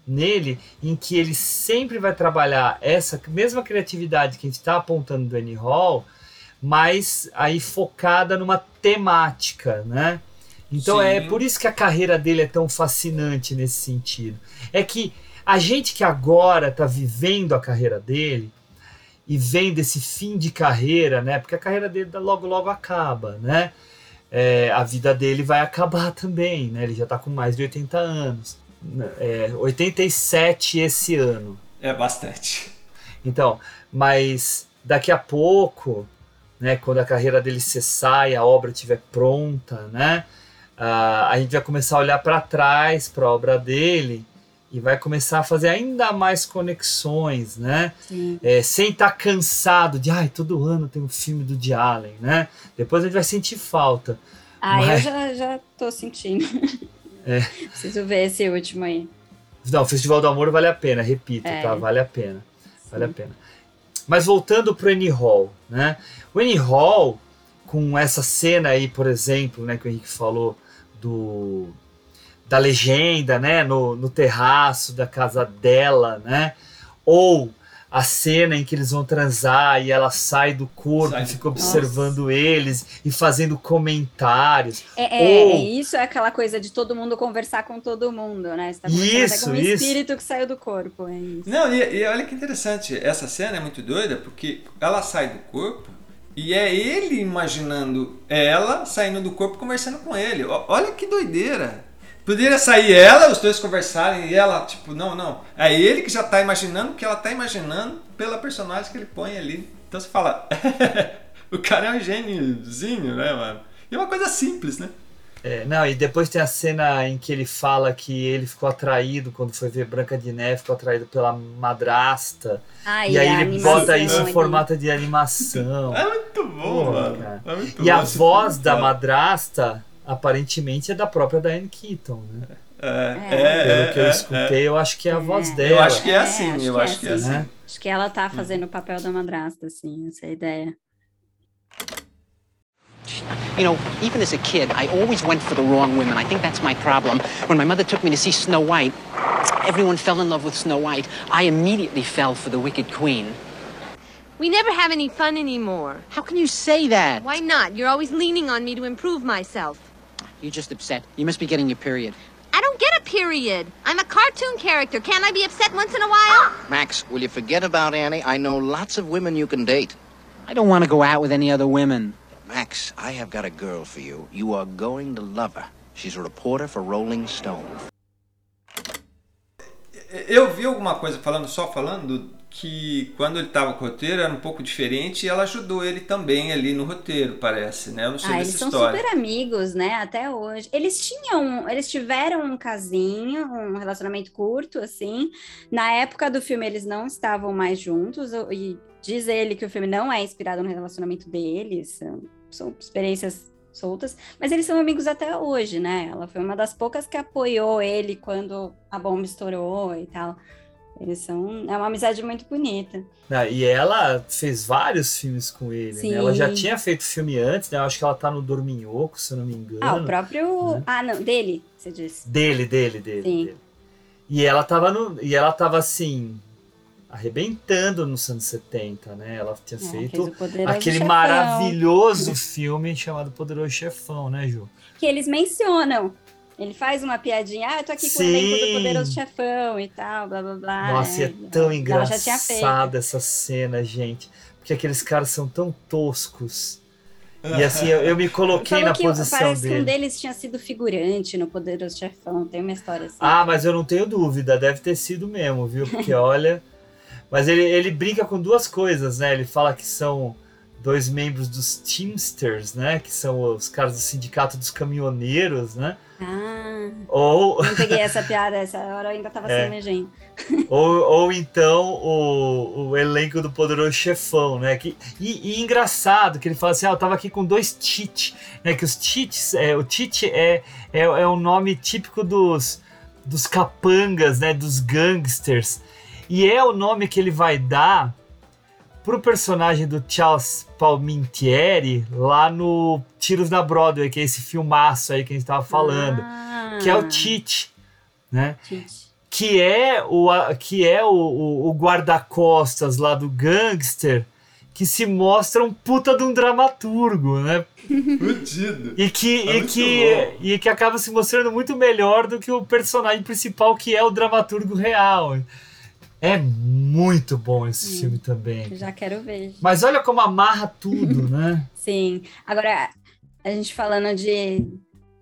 nele em que ele sempre vai trabalhar essa mesma criatividade que a gente está apontando do Annie Hall, mas aí focada numa temática, né? Então
Sim.
é por isso que a carreira dele é tão fascinante nesse sentido. É que a gente que agora está vivendo a carreira dele e vendo esse fim de carreira, né? Porque a carreira dele logo logo acaba, né? É, a vida dele vai acabar também, né? Ele já está com mais de 80 anos. É, 87 esse ano.
É bastante.
Então, mas daqui a pouco, né, quando a carreira dele cessar e a obra estiver pronta, né, ah, a gente vai começar a olhar para trás para a obra dele e vai começar a fazer ainda mais conexões, né?
Sim.
É, sem estar cansado de, ai, todo ano tem um filme do Woody Allen, né? Depois a gente vai sentir falta.
Ah, eu
Mas-
já, já tô sentindo.
É.
Preciso ver esse último aí.
Não, o Festival do Amor vale a pena, repito,
É.
tá? Vale a pena. Vale a pena. Mas voltando pro Annie Hall, né? O Annie Hall, com essa cena aí, por exemplo, né, que o Henrique falou do da legenda, né, no, no terraço da casa dela, né? Ou a cena em que eles vão transar e ela sai do corpo
Sai
e fica observando eles e fazendo comentários.
É, é,
Ou-
é isso, é aquela coisa de todo mundo conversar com todo mundo, né? Você tá
Isso,
com um
isso.
espírito que saiu do corpo, é isso.
Não, e, e olha que interessante, essa cena é muito doida porque ela sai do corpo e é ele imaginando ela saindo do corpo conversando com ele. Olha que doideira. Poderia sair ela, os dois conversarem e ela, tipo, não, não. É ele que já tá imaginando o que ela tá imaginando pela personagem que ele põe ali. Então você fala, o cara é um gêniozinho, né, mano? E é uma coisa simples, né?
É, não, e depois tem a cena em que ele fala que ele ficou atraído quando foi ver Branca de Neve, ficou atraído pela madrasta.
Ah,
e
e
aí
a
ele bota isso em formato de animação.
É muito bom,
Pô,
mano.
cara.
É muito
E a
bom esse
voz da
cara.
madrasta, aparentemente, é da própria Diane Keaton, né?
É,
É.
Pelo que eu
é,
escutei, eu acho que é a voz dela.
Eu acho que é
É,
assim,
acho
eu
que é
acho que é
assim.
assim.
Né?
Acho que ela tá fazendo o papel da madrasta, assim, essa é a ideia.
You know, even as a kid, I always went for the wrong women. I think that's my problem. When my mother took me to see Snow White, everyone fell in love with Snow White. I immediately fell for the Wicked Queen.
We never have any fun anymore.
How can you say that?
Why not? You're always leaning on me to improve myself.
You're just upset. You must be getting your period.
I don't get a period. I'm a cartoon character. Can't I be upset once in a while?
Max, will you forget about Annie? I know lots of women you can date.
I don't want to go out with any other women.
Max, I have got a girl for you. You are going to love her. She's a reporter for Rolling Stone.
Eu vi alguma coisa falando, só falando, que quando ele tava com o roteiro era um pouco diferente e ela ajudou ele também ali no roteiro, parece, né? Eu não sei
Ah, eles
dessa
são
história.
super amigos, né? Até hoje. Eles tinham, eles tiveram um casinho, um relacionamento curto, assim. Na época do filme, eles não estavam mais juntos, e diz ele que o filme não é inspirado no relacionamento deles, são, são experiências soltas, mas eles são amigos até hoje, né? Ela foi uma das poucas que apoiou ele quando a bomba estourou e tal. Eles são. É uma amizade muito bonita.
Ah, e ela fez vários filmes com ele,
Sim.
né? Ela já tinha feito filme antes, né? Eu acho que ela tá no Dorminhoco, se eu não me engano.
Ah, o próprio. Ah, não, dele, você disse.
Dele, dele, dele.
Sim.
dele. E ela tava no. E ela tava assim. Arrebentando nos anos 70, né? Ela tinha
É,
feito aquele
Chefão.
maravilhoso filme chamado Poderoso Chefão, né, Ju?
Que eles mencionam. Ele faz uma piadinha, ah, eu tô aqui com o
Sim.
elenco do Poderoso Chefão e tal, blá blá blá.
Nossa, é
né?
tão engraçada essa cena, gente. Porque aqueles caras são tão toscos. E assim, eu, eu me coloquei
Falou
na
que
posição
parece que
dele.
um deles tinha sido figurante no Poderoso Chefão, tem uma história assim.
Ah, mas eu não tenho dúvida, deve ter sido mesmo, viu? Porque olha. Mas ele, ele brinca com duas coisas, né? Ele fala que são dois membros dos Teamsters, né? Que são os caras do sindicato dos caminhoneiros, né?
Ah,
Ou,
não peguei essa piada, essa hora eu ainda tava
É.
sem
ou, ou então o, o elenco do Poderoso Chefão, né? Que, e, e engraçado que ele fala assim: ah, eu tava aqui com dois Tite, né? Que os Tites, é, o Tite é, é, é o nome típico dos, dos capangas, né? Dos gangsters. E é o nome que ele vai dar pro personagem do Charles Palminteri lá no Tiros na Broadway, que é esse filmaço aí que a gente tava falando, que é o Tite, né?
Tite.
que é o, que é o, o, o guarda-costas lá do gangster, que se mostra um puta de um dramaturgo, né?
Fudido.
E que,
É
e, que,
bom.
e que acaba se mostrando muito melhor do que o personagem principal, que é o dramaturgo real. É muito bom esse filme também.
Já quero ver.
Mas olha como amarra tudo, né?
Sim. Agora, a gente falando de,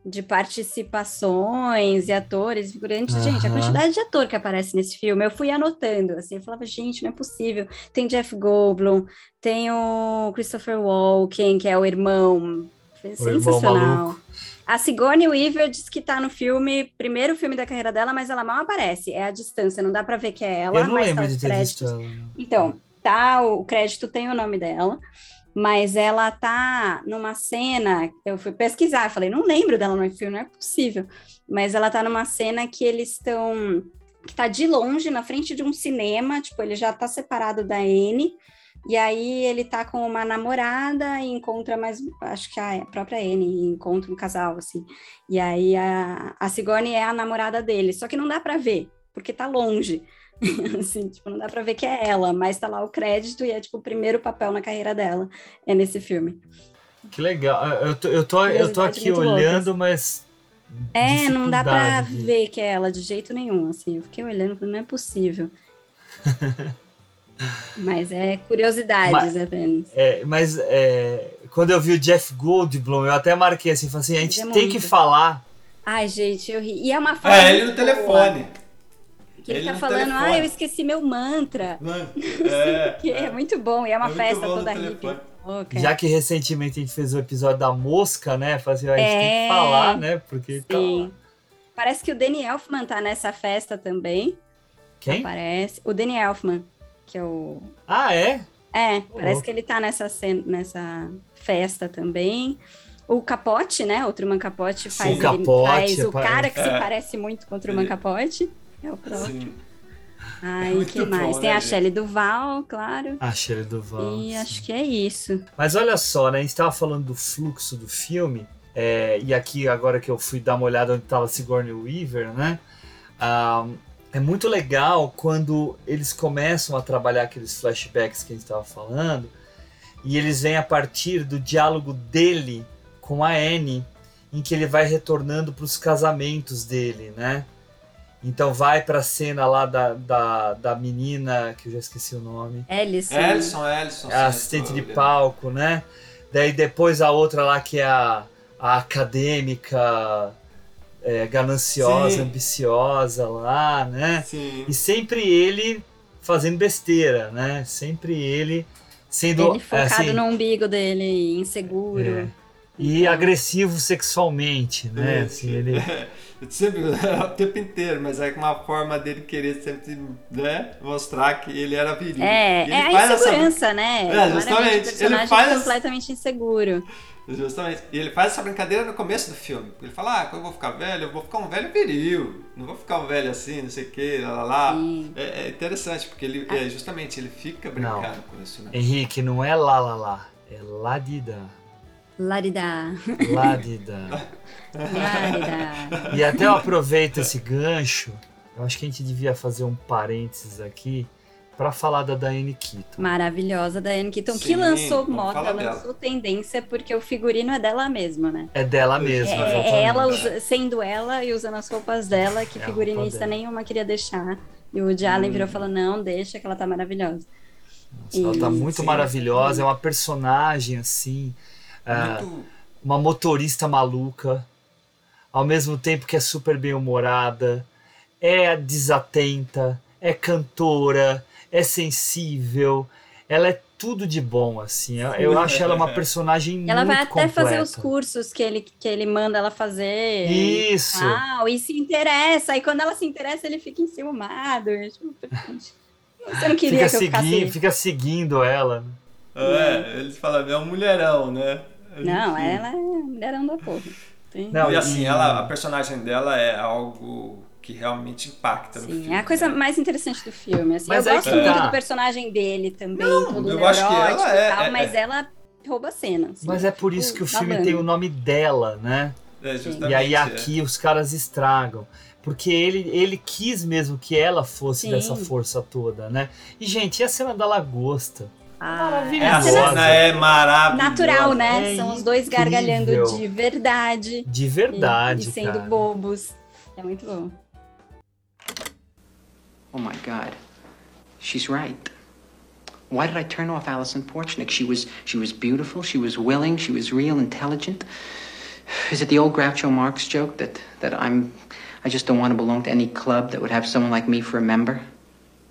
de participações e atores, figurantes, gente, a quantidade de ator que aparece nesse filme, eu fui anotando, assim, eu falava, gente, não é possível. Tem Jeff Goldblum, tem o Christopher Walken, que é o irmão, foi
O irmão
sensacional.
maluco.
A Sigourney Weaver diz que tá no filme, primeiro filme da carreira dela, mas ela mal aparece, é a distância, não dá pra ver que é ela,
Eu não lembro
tá
de ter visto
créditos. Então, tá, o crédito tem o nome dela, mas ela tá numa cena, eu fui pesquisar, falei, não lembro dela no filme, não é possível. Mas ela tá numa cena que eles estão que tá de longe na frente de um cinema, tipo, ele já tá separado da Anne, e aí ele tá com uma namorada e encontra mais, acho que a própria Anne encontra um casal assim. E aí a, a Sigourney é a namorada dele, só que não dá pra ver, porque tá longe. assim, tipo, não dá pra ver que é ela, mas tá lá o crédito e é tipo o primeiro papel na carreira dela é nesse filme.
Que legal. Eu tô, eu tô, eu tô aqui olhando, mas.
É, não dá
de-
ver que é ela de jeito nenhum, assim. Eu fiquei olhando, não é possível. Mas é curiosidades
Mas-
apenas.
É, mas é, quando eu vi o Jeff Goldblum, eu até marquei assim, falei assim, a gente
é
tem
muito.
que falar.
Ai, gente, eu ri. E é uma fala
É, ele no telefone.
Que ele,
Ele
tá falando,
telefone.
ah, eu esqueci meu mantra.
É,
Que é muito bom, e é uma
muito
festa toda hippie. louca.
Já que recentemente a gente fez o episódio da mosca, né? Assim, a gente tem
É,
que falar, né? Porque tá
Sim. Parece que o Danny Elfman tá nessa festa também.
Quem?
Parece. O Danny Elfman, que é o.
Ah, é?
É, parece
louco.
que ele tá nessa, cena, nessa festa também. O Capote, né? O Truman Capote faz,
o
ele
Capote,
faz o
parece.
cara que se
É.
parece muito com o Truman Capote. É o próprio.
Sim.
Ai,
muito
que mais?
bom,
Tem
né,
a? Shelley Duval, claro.
A Shelley Duval.
E acho que é isso.
Mas olha só, né? A gente tava falando do fluxo do filme, é, e aqui agora que eu fui dar uma olhada onde tava Sigourney Weaver, né? ah, é muito legal quando eles começam a trabalhar aqueles flashbacks que a gente tava falando, e eles vêm a partir do diálogo dele com a Anne, em que ele vai retornando para os casamentos dele, né? Então vai pra cena lá da, da, da menina, que eu já esqueci o nome.
Ellison.
Ellison, Ellison.
É a assistente de palco, né? Daí depois a outra lá que é a, a acadêmica é, gananciosa,
Sim.
ambiciosa lá, né?
Sim.
E sempre ele fazendo besteira, né? Sempre ele sendo
Ele focado
assim,
no umbigo dele, inseguro.
É. E agressivo sexualmente, né? Assim, ele...
sempre o tempo inteiro, mas é uma forma dele querer sempre né, mostrar que ele era viril.
É,
Ele
é a
faz essa-
insegurança, né?
É,
Claramente,
justamente. Ele faz
completamente inseguro.
Justamente. E ele faz essa brincadeira no começo do filme. Ele fala, ah, quando eu vou ficar velho, eu vou ficar um velho viril. Não vou ficar um velho assim, não sei o que, lá, lá, lá. É, é interessante, porque ele, é, justamente, ele fica brincando com isso, né?
Henrique, não é lá lá lá, é ladida.
Laridá.
Ladida.
Laridá.
E até eu aproveito esse gancho, eu acho que a gente devia fazer um parênteses aqui para falar da Diane Keaton.
Maravilhosa Diane Keaton, que
Sim,
lançou
vamos
moda,
falar dela.
lançou tendência, porque o figurino é dela mesma, né?
É dela mesma,
É,
exatamente.
é ela usa- sendo ela e usando as roupas dela, que
É
figurinista nenhuma queria deixar. E o Woody Allen
Hum.
virou e falou: não, deixa que ela tá maravilhosa.
Ela tá muito
Sim.
maravilhosa, é uma personagem assim, ah,
Muito-
uma motorista maluca, ao mesmo tempo que é super bem humorada, é desatenta, é cantora, é sensível, ela é tudo de bom assim. Eu, eu acho ela uma personagem
Ela vai
muito
até fazer
completa.
os cursos que ele, que ele manda ela fazer.
Isso.
Ah, e se interessa. E quando ela se interessa, ele fica enciumado. Tipo, Você não queria
fica,
que eu
segui-
ficasse...
fica seguindo ela.
É, eles falam, é um mulherão, né?
Não,
Enfim.
ela é mulherão da porra. Tem-
e assim, ela, a personagem dela é algo que realmente impacta no filme.
Sim, é a coisa mais interessante do filme. Assim.
Mas
eu
aí
gosto
que
muito
tá.
do personagem dele também, todo
eu acho que ela é-
tal,
é-
mas
é.
ela rouba a cena. assim,
Mas é por isso que o
tipo,
filme
babando.
tem o nome dela, né?
É, justamente,
e aí
é.
aqui os caras estragam. Porque ele, ele quis mesmo que ela fosse
Sim.
dessa força toda, né? E, gente, e a cena da lagosta?
Ah,
É, a cena é maravilhosa.
Natural, né?
É
São os dois gargalhando de verdade.
De verdade,
E, e sendo
cara.
bobos. É muito bom.
Oh my God, she's right. Why did I turn off Alison Porchnick? She was she was beautiful. She was willing. She was real intelligent. Is it the old Groucho Marx joke that that I'm I just don't want to belong to any club that would have someone like me for a member?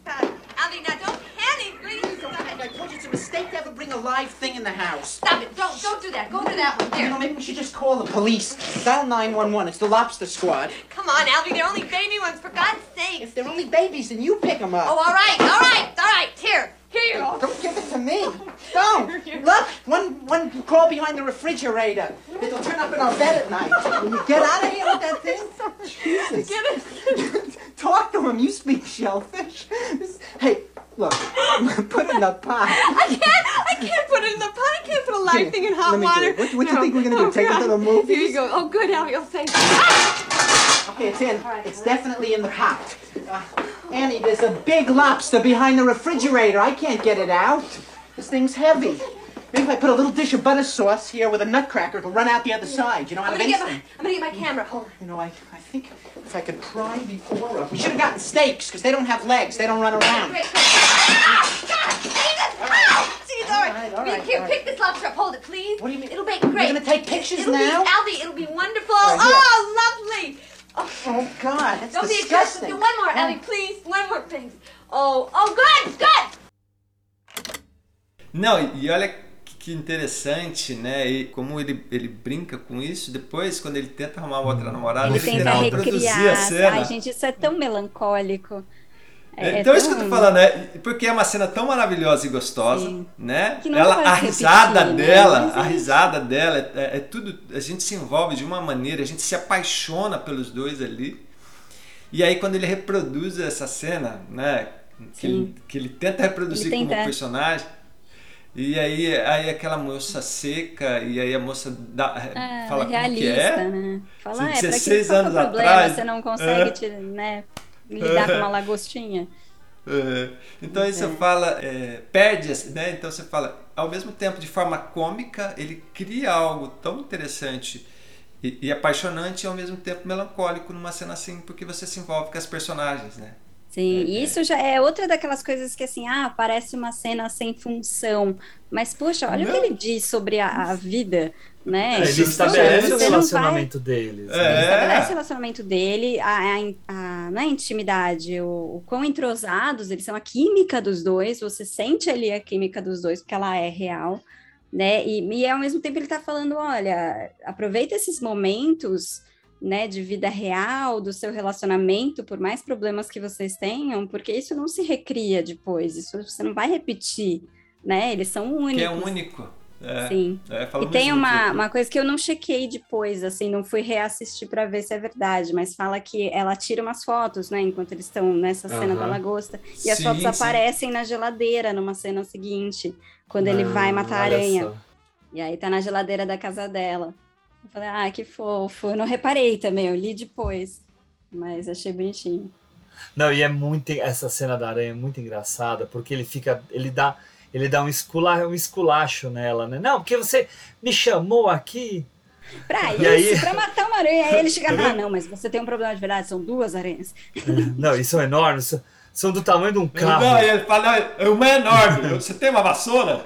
Alvy, now don't panic, please.
I told you it's a mistake to ever bring a live thing in the house.
Stop it. Don't don't do that. Go to that one. There.
You know, maybe we should just call the police. Dial 911. It's the Lobster Squad.
Come on, Albie. They're only baby ones, for God's sake.
If they're only babies, then you pick them up.
Oh, all right, all right, all right. Here, here you go.
Don't give it to me. Don't. Look, one one crawl behind the refrigerator. It'll turn up in our bed at night. Will you get out of here with that thing? Jesus.
Get it.
Talk to him. You speak shellfish. Hey, look. Put it in the pot.
I can't. I can't put it in the pot. I can't put a live
Here,
thing in hot
let me do
water.
What- what do you think we're gonna do,
Oh,
take it to
God.
the movies?
Here you go. Oh, good, Alvy. Oh, thank you.
Okay, it's in. It's definitely in the pot. Uh, Annie, there's a big lobster behind the refrigerator. I can't get it out. This thing's heavy. Maybe if I put a little dish of butter sauce here with a nutcracker, it'll run out the other side. You know,
I'm
of
gonna get my. I'm gonna get my camera. Hold on.
You know, I, I think if I could pry the oar up. We should have gotten steaks, because they don't have legs. They don't run around.
Great. great. Ah, God, Jesus! Ah, Jesus! All right.
right, all
Here,
all right.
pick this lobster up. Hold it, please.
What do you mean?
It'll make great.
You're gonna take pictures
it'll
now?
Be, Alvy, it'll be wonderful.
Right,
oh, lovely.
Oh, God, that's
Don't be
disgusting.
aggressive. One more, Alvy, please. One more, please. Oh, oh, good, good.
No, you're olha que- interessante, né? E como ele, ele brinca com isso, depois, quando ele tenta arrumar outra namorada,
Ele
ele,
tenta
reproduzir
recriar.
a cena.
Ai, gente, isso é tão melancólico. É,
então
é
isso que eu tô falando, né? Porque é uma cena tão maravilhosa e gostosa, né?
Que não
Ela, a
se
risada
repetir, né?
dela, a
é-
risada dela é, é tudo. A gente se envolve de uma maneira, a gente se apaixona pelos dois ali. E aí quando ele reproduz essa cena, né? Que,
Sim.
ele, que ele tenta reproduzir
Ele
como
tenta.
personagem. E aí, aí aquela moça seca, e aí a moça dá,
É,
fala como
realista,
que é.
né? Fala,
Sim,
é, pra que
16
qual que é
anos
problema?
atrás.
Você não consegue
É.
te, né, lidar com uma lagostinha?
É, Então aí você fala, é, perde, né? Então você fala, ao mesmo tempo de forma cômica, ele cria algo tão interessante e, e apaixonante e ao mesmo tempo melancólico numa cena assim, porque você se envolve com as personagens, né?
Sim, e isso já é outra daquelas coisas que assim, ah, parece uma cena sem função. Mas, poxa, olha o que ele diz sobre a, a vida, né?
Ele
Poxa,
estabelece o
não vai-
relacionamento deles.
Ele
né?
estabelece o relacionamento dele, a, a, a, não é intimidade, o, o quão entrosados eles são, a química dos dois, você sente ali a química dos dois, porque ela é real, né? E, e ao mesmo tempo ele está falando, olha, aproveita esses momentos, né, de vida real, do seu relacionamento, por mais problemas que vocês tenham, porque isso não se recria depois, isso você não vai repetir, né? Eles são únicos.
Que é único. É,
Sim.
É,
E tem uma,
aqui.
uma coisa que eu não chequei depois, assim, não fui reassistir para ver se é verdade, mas fala que ela tira umas fotos, né, enquanto eles estão nessa cena da
Aham.
lagosta, e as
Sim,
fotos
sim.
aparecem na geladeira numa cena seguinte, quando ele
Ah,
vai matar a aranha.
só.
E aí tá na geladeira da casa dela. Eu falei, ah, que fofo. Eu não reparei também, eu li depois, mas achei bonitinho.
Não, e é muito. Essa cena da aranha é muito engraçada, porque ele fica. Ele dá. Ele dá um, escula, um esculacho nela, né? Não, porque você me chamou aqui.
Pra
E
isso,
aí-
pra matar uma aranha. Aí ele chega, ah, não, mas você tem um problema de verdade, são duas aranhas.
Não, e são enormes, são, do tamanho de um carro.
Não, ele fala, não, uma é enorme. Você tem uma vassoura?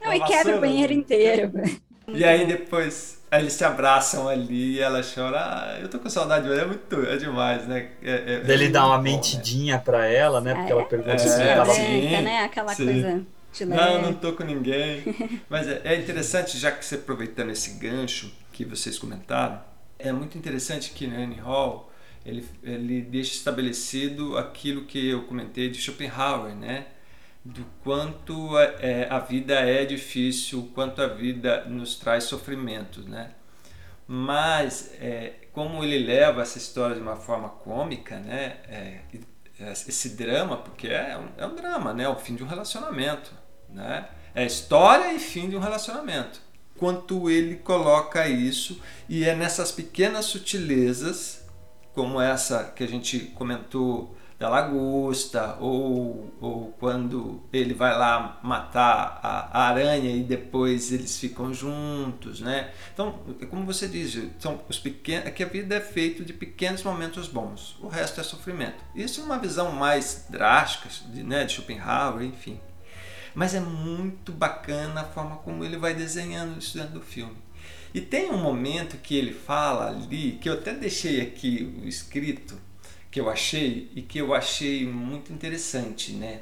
Não,
Uma
e quebra
vassoura.
o banheiro inteiro.
E aí depois aí eles se abraçam ali e ela chora. Ah, eu tô com saudade, é muito, é demais, né? É, é,
Daí ele
é
dá
muito
uma
bom, né?
mentidinha pra ela, né? Porque ela pergunta se
É,
ele tava
sim,
né? Aquela
sim.
coisa de
Não,
leve.
não tô com ninguém. Mas é, é interessante, já que você aproveitando esse gancho que vocês comentaram, é muito interessante que no Annie Hall ele, ele deixa estabelecido aquilo que eu comentei de Schopenhauer, né? Do quanto a, é, a vida é difícil, o quanto a vida nos traz sofrimentos, né? Mas é, como ele leva essa história de uma forma cômica, né? É, esse drama, porque é um, é um drama, né? O fim de um relacionamento, né? É história e fim de um relacionamento. Quanto ele coloca isso e é nessas pequenas sutilezas, como essa que a gente comentou da lagosta, ou, ou quando ele vai lá matar a, a aranha e depois eles ficam juntos, né? Então, como você diz, são os pequenos, é que a vida é feita de pequenos momentos bons, o resto é sofrimento. Isso é uma visão mais drástica de, né, de Schopenhauer, enfim. Mas é muito bacana a forma como ele vai desenhando isso dentro do filme. E tem um momento que ele fala ali, que eu até deixei aqui escrito, que eu achei e que eu achei muito interessante, né?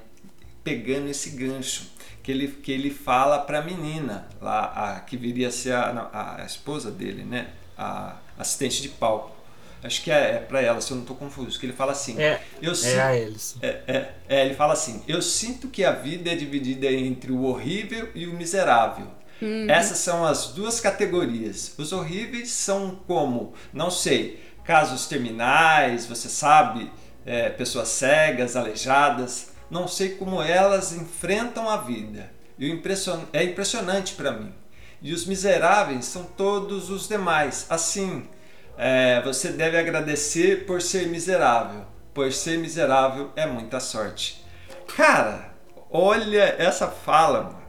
Pegando esse gancho que ele, que ele fala para a menina lá, a, que viria a ser a, a, esposa dele, né? A assistente de palco. Acho que é, é para ela, se eu não estou confuso. Que ele fala assim.
É,
eu
é a eles.
é, é, é, ele fala assim: Eu sinto que a vida é dividida entre o horrível e o miserável.
Uhum.
Essas são as duas categorias. Os horríveis são como, não sei, casos terminais, você sabe, é, pessoas cegas, aleijadas. Não sei como elas enfrentam a vida. É impressionante para mim. E os miseráveis são todos os demais. Assim, é, você deve agradecer por ser miserável, pois ser miserável é muita sorte. Cara, olha essa fala, mano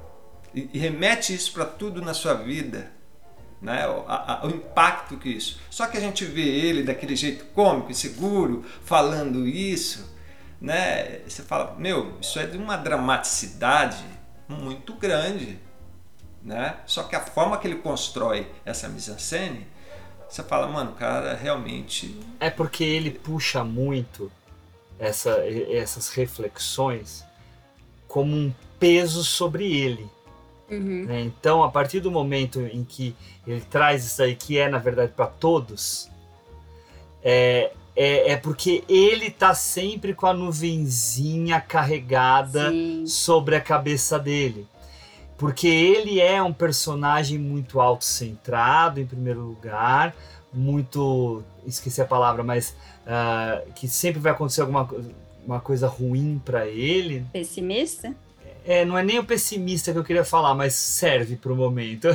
e remete isso para tudo na sua vida, né? O, a, o, impacto que isso. Só que a gente vê ele daquele jeito cômico e seguro falando isso, né? Você fala, meu, isso é de uma dramaticidade muito grande, né? Só que a forma que ele constrói essa mise-en-scène, você fala, mano, cara realmente
é porque ele puxa muito essa, essas reflexões como um peso sobre ele.
Uhum.
Né? Então, a partir do momento em que ele traz isso aí, que é na verdade para todos, é, é, é, porque ele tá sempre com a nuvenzinha carregada
Sim.
sobre a cabeça dele. Porque ele é um personagem muito autocentrado, em primeiro lugar, muito. esqueci a palavra, mas uh, que sempre vai acontecer alguma uma coisa ruim para ele.
Pessimista?
É, não é nem o pessimista que eu queria falar, mas serve para o momento.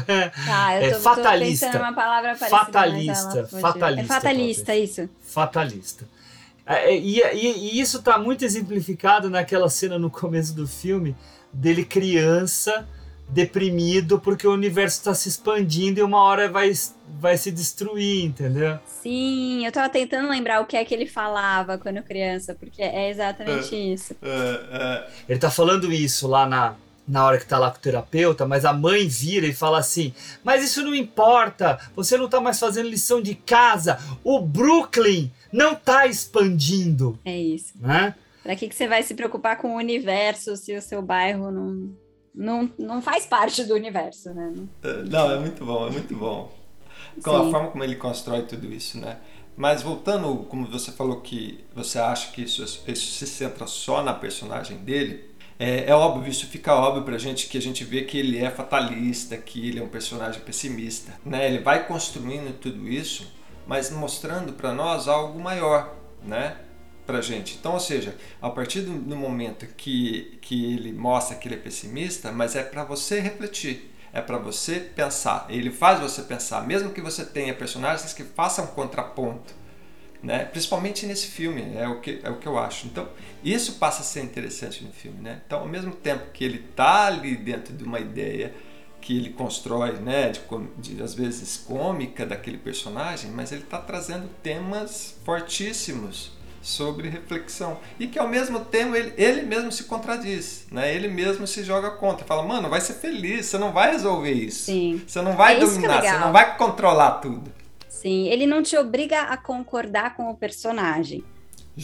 Ah, eu tô,
é fatalista.
tô pensando uma palavra parecida,
fatalista,
fatalista. É fatalista, isso.
Fatalista. É, e, e, e, isso está muito exemplificado naquela cena no começo do filme dele criança deprimido porque o universo está se expandindo e uma hora vai, vai se destruir, entendeu?
Sim, eu tava tentando lembrar o que é que ele falava quando criança, porque é exatamente
é,
isso.
É,
ele tá falando isso lá na, na hora que tá lá com o terapeuta, mas a mãe vira e fala assim: Mas isso não importa, você não tá mais fazendo lição de casa, o Brooklyn não tá expandindo.
É isso.
Né?
Pra que, que você vai se preocupar com o universo se o seu bairro não não, não faz parte do universo, né?
Não, é muito bom, é muito bom. Com a
Sim.
forma como ele constrói tudo isso, né? Mas voltando, como você falou que você acha que isso, isso se centra só na personagem dele, é, é óbvio, isso fica óbvio pra gente que a gente vê que ele é fatalista, que ele é um personagem pessimista, né? Ele vai construindo tudo isso, mas mostrando pra nós algo maior, né? Pra gente. Então, ou seja, a partir do, do momento que, que ele mostra que ele é pessimista, mas é pra você refletir, é pra você pensar. Ele faz você pensar, mesmo que você tenha personagens que façam contraponto, né? Principalmente nesse filme, é o que é o que eu acho. Então, isso passa a ser interessante no filme, né? Então, ao mesmo tempo que ele tá ali dentro de uma ideia que ele constrói, né, de, de às vezes cômica daquele personagem, mas ele está trazendo temas fortíssimos sobre reflexão e que ao mesmo tempo ele, ele mesmo se contradiz, né? Ele mesmo se joga contra, fala, mano, vai ser feliz, você não vai resolver isso,
Sim.
você não vai
É é
dominar, você
legal.
não vai controlar tudo.
Sim, ele não te obriga a concordar com o personagem.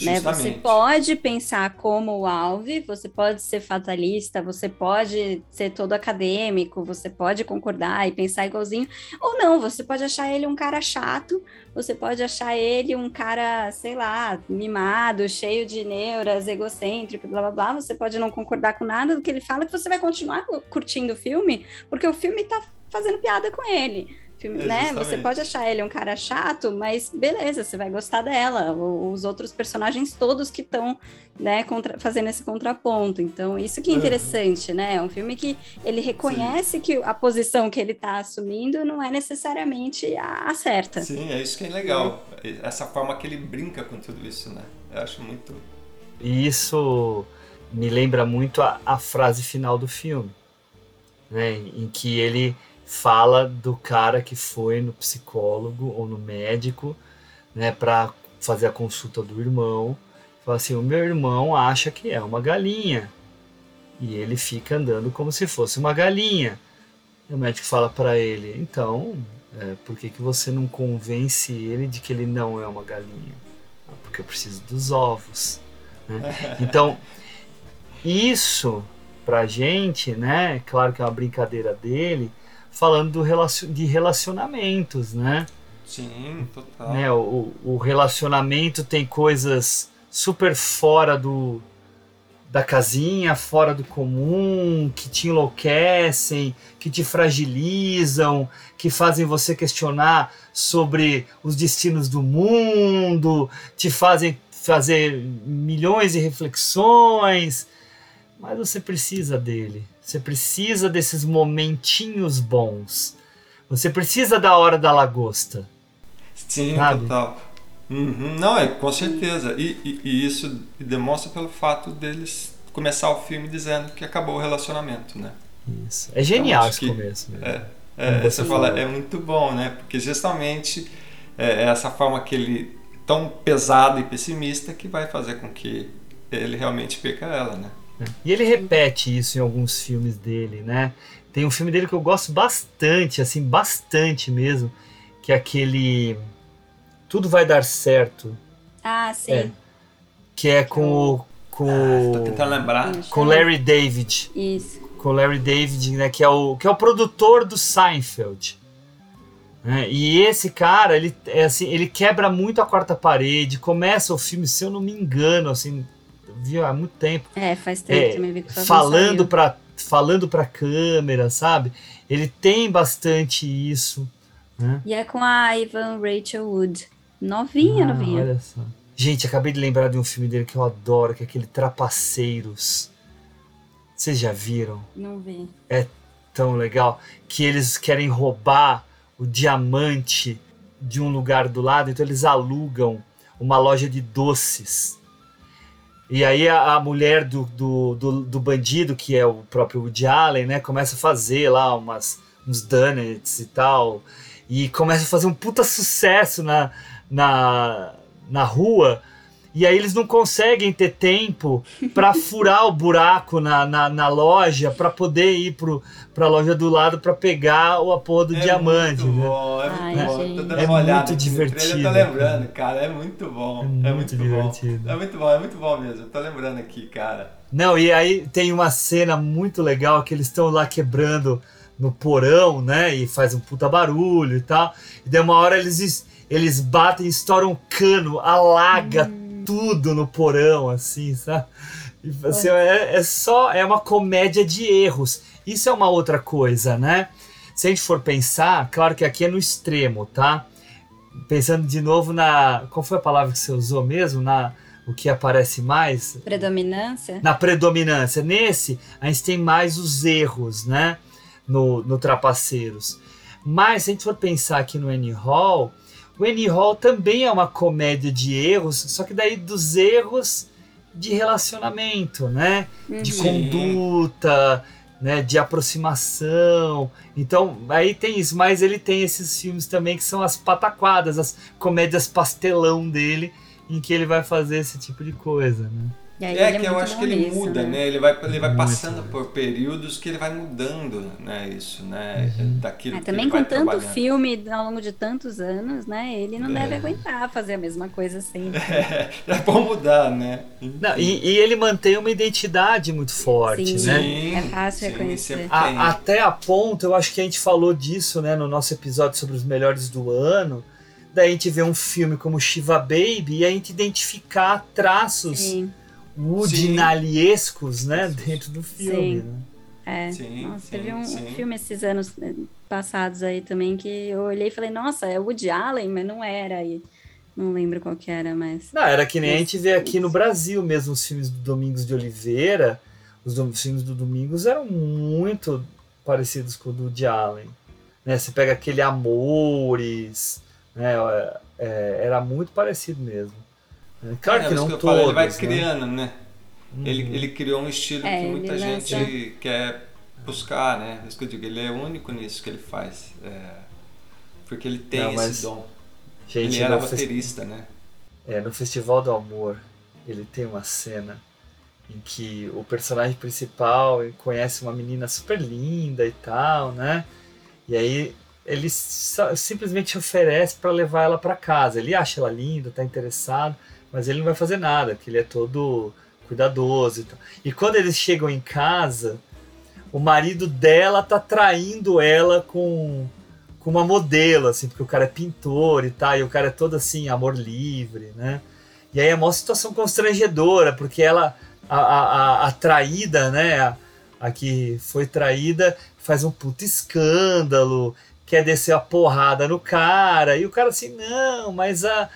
Né? Você pode pensar como o Alve, você pode ser fatalista, você pode ser todo acadêmico, você pode concordar e pensar igualzinho, ou não, você pode achar ele um cara chato, você pode achar ele um cara, sei lá, mimado, cheio de neuras, egocêntrico, blá blá blá, você pode não concordar com nada do que ele fala, que você vai continuar curtindo o filme, porque o filme tá fazendo piada com ele. Filme,
É,
né? Você
justamente.
pode achar ele um cara chato, mas beleza, você vai gostar dela. Os outros personagens todos que estão né, contra- fazendo esse contraponto. Então, isso que é
Uhum.
interessante, né? É um filme que ele reconhece que a posição que ele está assumindo não é necessariamente a, a certa.
Sim, é isso que é legal. Essa forma que ele brinca com tudo isso, né? Eu acho muito.
E isso me lembra muito a, a frase final do filme, né? Em que ele fala do cara que foi no psicólogo ou no médico, né, para fazer a consulta do irmão. Fala assim: o meu irmão acha que é uma galinha e ele fica andando como se fosse uma galinha. E o médico fala para ele: então, é, por que, que você não convence ele de que ele não é uma galinha? "Ah, porque eu preciso dos ovos. né? Então, isso pra gente, né? Claro que é uma brincadeira dele, falando relacion, de relacionamentos, né?
Sim, total.
né? O, o relacionamento tem coisas super fora do da casinha, fora do comum, que te enlouquecem, que te fragilizam, que fazem você questionar sobre os destinos do mundo, te fazem fazer milhões de reflexões, mas você precisa dele. Você precisa desses momentinhos bons. Você precisa da hora da lagosta.
Sim,
Sabe?
total. Uhum, Não, é com certeza. E, e- e isso demonstra pelo fato deles começar o filme dizendo que acabou o relacionamento, né?
Isso. É genial
Então,
esse
que-
começo. mesmo.
É, é,
Como você
fala, é muito bom, né? Porque justamente é essa forma que ele tão pesado e pessimista que vai fazer com que ele realmente perca ela, né?
E ele repete isso em alguns filmes dele, né? Tem um filme dele que eu gosto bastante, assim, bastante mesmo, que é aquele Tudo Vai Dar Certo,
Ah, sim.
É. que é com o com
Tô
o-
tentando lembrar.
com Larry David,
Isso.
com Larry David, né, que é o que é o produtor do Seinfeld. né? E esse cara, ele é assim, ele quebra muito a quarta parede, começa o filme, se eu não me engano, assim, vi há muito tempo,
É, faz tempo
é,
também vi que
falando para falando para câmera, sabe? Ele tem bastante isso, né?
E é com a Ivan Rachel Wood. Novinha,
Ah,
novinha.
olha só. Gente, acabei de lembrar de um filme dele que eu adoro, que é aquele Trapaceiros. Vocês já viram?
Não vi.
É tão legal que eles querem roubar o diamante de um lugar do lado, então eles alugam uma loja de doces. E aí a, a mulher do, do, do, do bandido, que é o próprio Woody Allen, né, começa a fazer lá umas, uns donuts e tal, e começa a fazer um puta sucesso na, na, na rua, E aí eles não conseguem ter tempo para furar o buraco na, na, na loja para poder ir pro, pra loja do lado para pegar o porra do
É
diamante.
muito
né?
bom, é muito
Ai,
bom.
gente.
Tô dando
É
uma olhada
muito divertido,
Eu tô lembrando, cara. É muito bom. É, muito,
divertido.
bom. É muito bom, é muito bom mesmo. Eu tô lembrando aqui, cara.
Não, e aí tem uma cena muito legal que eles estão lá quebrando no porão, né? E faz um puta barulho e tal. E daí uma hora eles, eles batem, estouram um cano, alaga tudo no porão, assim, sabe? E, assim, é, é só, é uma comédia de erros. Isso é uma outra coisa, né? Se a gente for pensar, claro que aqui é no extremo, tá? Pensando de novo na. Qual foi a palavra que você usou mesmo? Na. O que aparece mais?
Predominância?
na predominância. Nesse, a gente tem mais os erros, né? No, no Trapaceiros. Mas, se a gente for pensar aqui no Annie Hall, o Annie Hall também é uma comédia de erros, só que daí dos erros de relacionamento, né? De
Uhum.
conduta, né? De aproximação. Então, aí tem isso, mas ele tem esses filmes também que são as pataquadas, as comédias pastelão dele, em que ele vai fazer esse tipo de coisa, né?
Aí
É
ele
que eu
muito
acho que ele
nisso,
muda,
né?
né? Ele vai, ele vai
Muito.
passando por períodos que ele vai mudando, né? Isso, né? Daquilo
É, também com tanto filme ao longo de tantos anos, né? Ele não
É.
deve aguentar fazer a mesma coisa sempre.
É bom mudar, né?
Não, e, e ele mantém uma identidade muito forte,
Sim,
né?
é fácil
sim,
reconhecer.
A- até a ponto, eu acho que a gente falou disso né, no nosso episódio sobre os melhores do ano. Daí a gente vê um filme como Shiva Baby e a gente identificar traços
Sim,
woodinaliescos né, dentro do filme.
Sim.
Né?
é.
Sim,
nossa,
sim,
teve um,
sim.
filme esses anos eh, passados aí também que eu olhei e falei, nossa, é Woody Allen, mas não era. E não lembro qual que era, mas.
Não, era que nem a
Mas-
gente vê aqui no Brasil mesmo os filmes do Domingos de Oliveira. Os filmes do Domingos eram muito parecidos com o do Woody Allen. Né? Você pega aquele Amores, né? é, é, era muito parecido mesmo. É, Claro
É,
que
isso
não
eu
todos,
falo, ele vai
né?
criando, né? Ele,
Uhum.
ele criou um estilo
É,
que
ele
muita
lança-
gente quer buscar, né? Isso que eu digo, ele é único nisso que ele faz. É, porque ele tem
Não,
esse dom.
Gente,
ele era roteirista, né?
É, no Festival do Amor, ele tem uma cena em que o personagem principal conhece uma menina super linda e tal, né? E aí ele simplesmente oferece para levar ela para casa. Ele acha ela linda, tá interessado, mas ele não vai fazer nada, porque ele é todo cuidadoso e tal. E quando eles chegam em casa, o marido dela tá traindo ela com com uma modelo, assim, porque o cara é pintor e tal, e o cara é todo assim, amor livre, né? E aí é uma situação constrangedora, porque ela, a, a, a, a traída, né? A, a que foi traída, faz um puto escândalo, quer descer a porrada no cara, e o cara assim, não, mas a,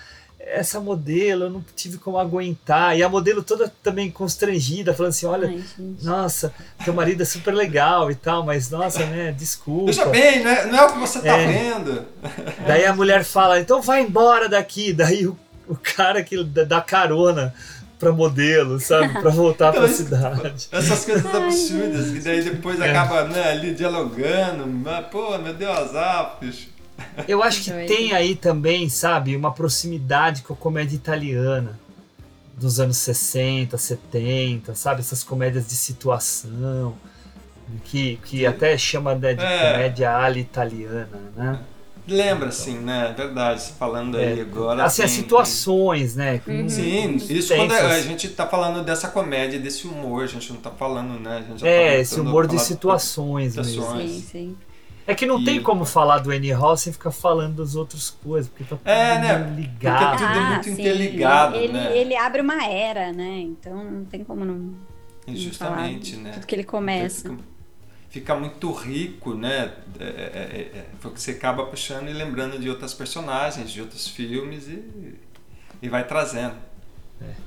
essa modelo eu não tive como aguentar. E a modelo toda também constrangida, falando assim: olha,
Ai,
nossa, teu marido é super legal e tal, mas nossa, né? Desculpa.
Veja bem, não é, não é o que você tá
É.
vendo.
Daí a mulher fala, então vai embora daqui. Daí o, o cara que dá carona pra modelo, sabe? Pra voltar pra
Então,
cidade.
Essas coisas absurdas, que daí depois
É.
acaba né, ali dialogando. mas, Pô, meu Deus, ah, bicho.
Eu acho que
Doido.
tem aí também, sabe, uma proximidade com a comédia italiana dos anos 60, 70, sabe? Essas comédias de situação, que, que até chama né, de
É.
comédia ala italiana, né?
Lembra, assim, né? Verdade, falando aí
É,
agora.
assim, as
tem-
situações, né?
Uhum.
Sim, isso quando a
tensas.
gente tá falando dessa comédia, desse humor, a gente não tá falando, né? A gente já
É,
tá
esse
a
humor de situações mesmo.
situações.
Sim, sim.
É que não
E-
tem como falar do Annie Hall sem ficar falando das outras coisas, porque tá tudo
É, né?
meio
Porque
ligado.
tudo é muito
sim.
interligado,
ele,
né?
Ele abre uma era, né? Então não tem como não.
Justamente, né?
tudo que ele começa.
Fica, fica muito rico, né? É, é, é, é, porque você acaba puxando e lembrando de outras personagens, de outros filmes e, e vai trazendo.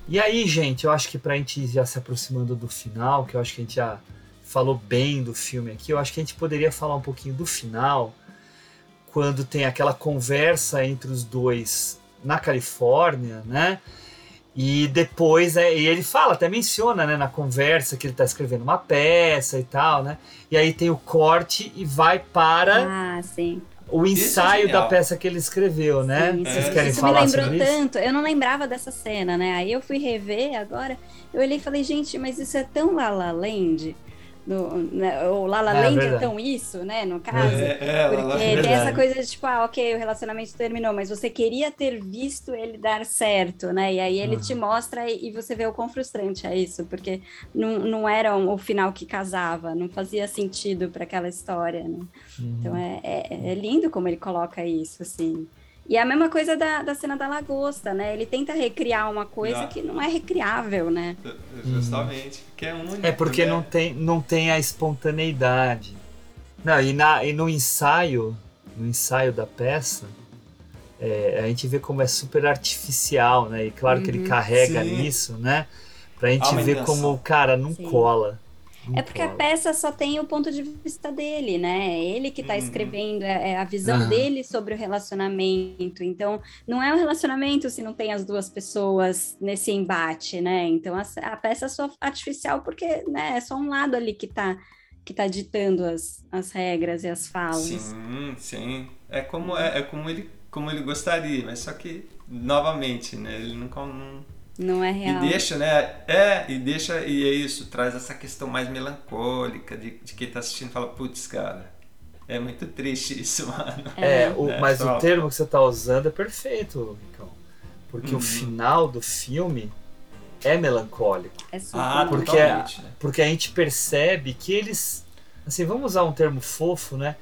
E aí, gente, eu acho que pra gente ir já se aproximando do final, que eu acho que a gente já falou bem do filme aqui, eu acho que a gente poderia falar um pouquinho do final, quando tem aquela conversa entre os dois na Califórnia, né? E depois, é, e ele fala, até menciona, né, na conversa que ele tá escrevendo uma peça e tal, né? E aí tem o corte e vai para
Ah, sim.
o ensaio da
genial.
peça que ele escreveu, né?
Sim,
Vocês querem
isso
falar
me lembrou tanto. Eu não lembrava dessa cena, né? Aí eu fui rever agora. Eu olhei e falei, gente, mas isso é tão La La Land. No, né, o La La
É,
Land é,
verdade.
tão isso, né? No caso.
É, é,
porque tem essa coisa de tipo, ah, ok, o relacionamento terminou, mas você queria ter visto ele dar certo, né? E aí ele te mostra e, e você vê o quão frustrante é isso, porque não, não era um- o final que casava, não fazia sentido para aquela história, né? Então é, é, é lindo como ele coloca isso, assim. E é a mesma coisa da, da cena da lagosta, né? Ele tenta recriar uma coisa
Já.
que não é recriável, né?
Justamente, que é único.
É porque
né?
não tem, não tem a espontaneidade. Não, e, na, e no ensaio, no ensaio da peça, é, a gente vê como é super artificial, né? E claro que ele
Uhum.
carrega
Sim.
nisso, né? Pra gente ver como o cara não
Sim.
cola.
É porque a peça só tem o ponto de vista dele, né? É ele que tá
Uhum.
escrevendo, é é a visão
Aham.
dele sobre o relacionamento. Então, não é um relacionamento se não tem as duas pessoas nesse embate, né? Então, a, a peça é só artificial porque né, é só um lado ali que tá, que tá ditando as, as regras e as falas.
Sim, sim. É como, é, é como, ele, como ele gostaria, mas só que, novamente, né? Ele nunca. Não,
Não é
e
real.
deixa, né? É, e deixa, e é isso, traz essa questão mais melancólica de, de quem tá assistindo e fala, putz, cara, é muito triste isso, mano.
É, o-
É,
mas
só-
o termo que você tá usando é perfeito, Ricão. Porque
Uhum.
o final do filme é melancólico.
É super
Ah,
Porque,
totalmente, né?
porque a gente percebe que eles, assim, vamos usar um termo fofo, né?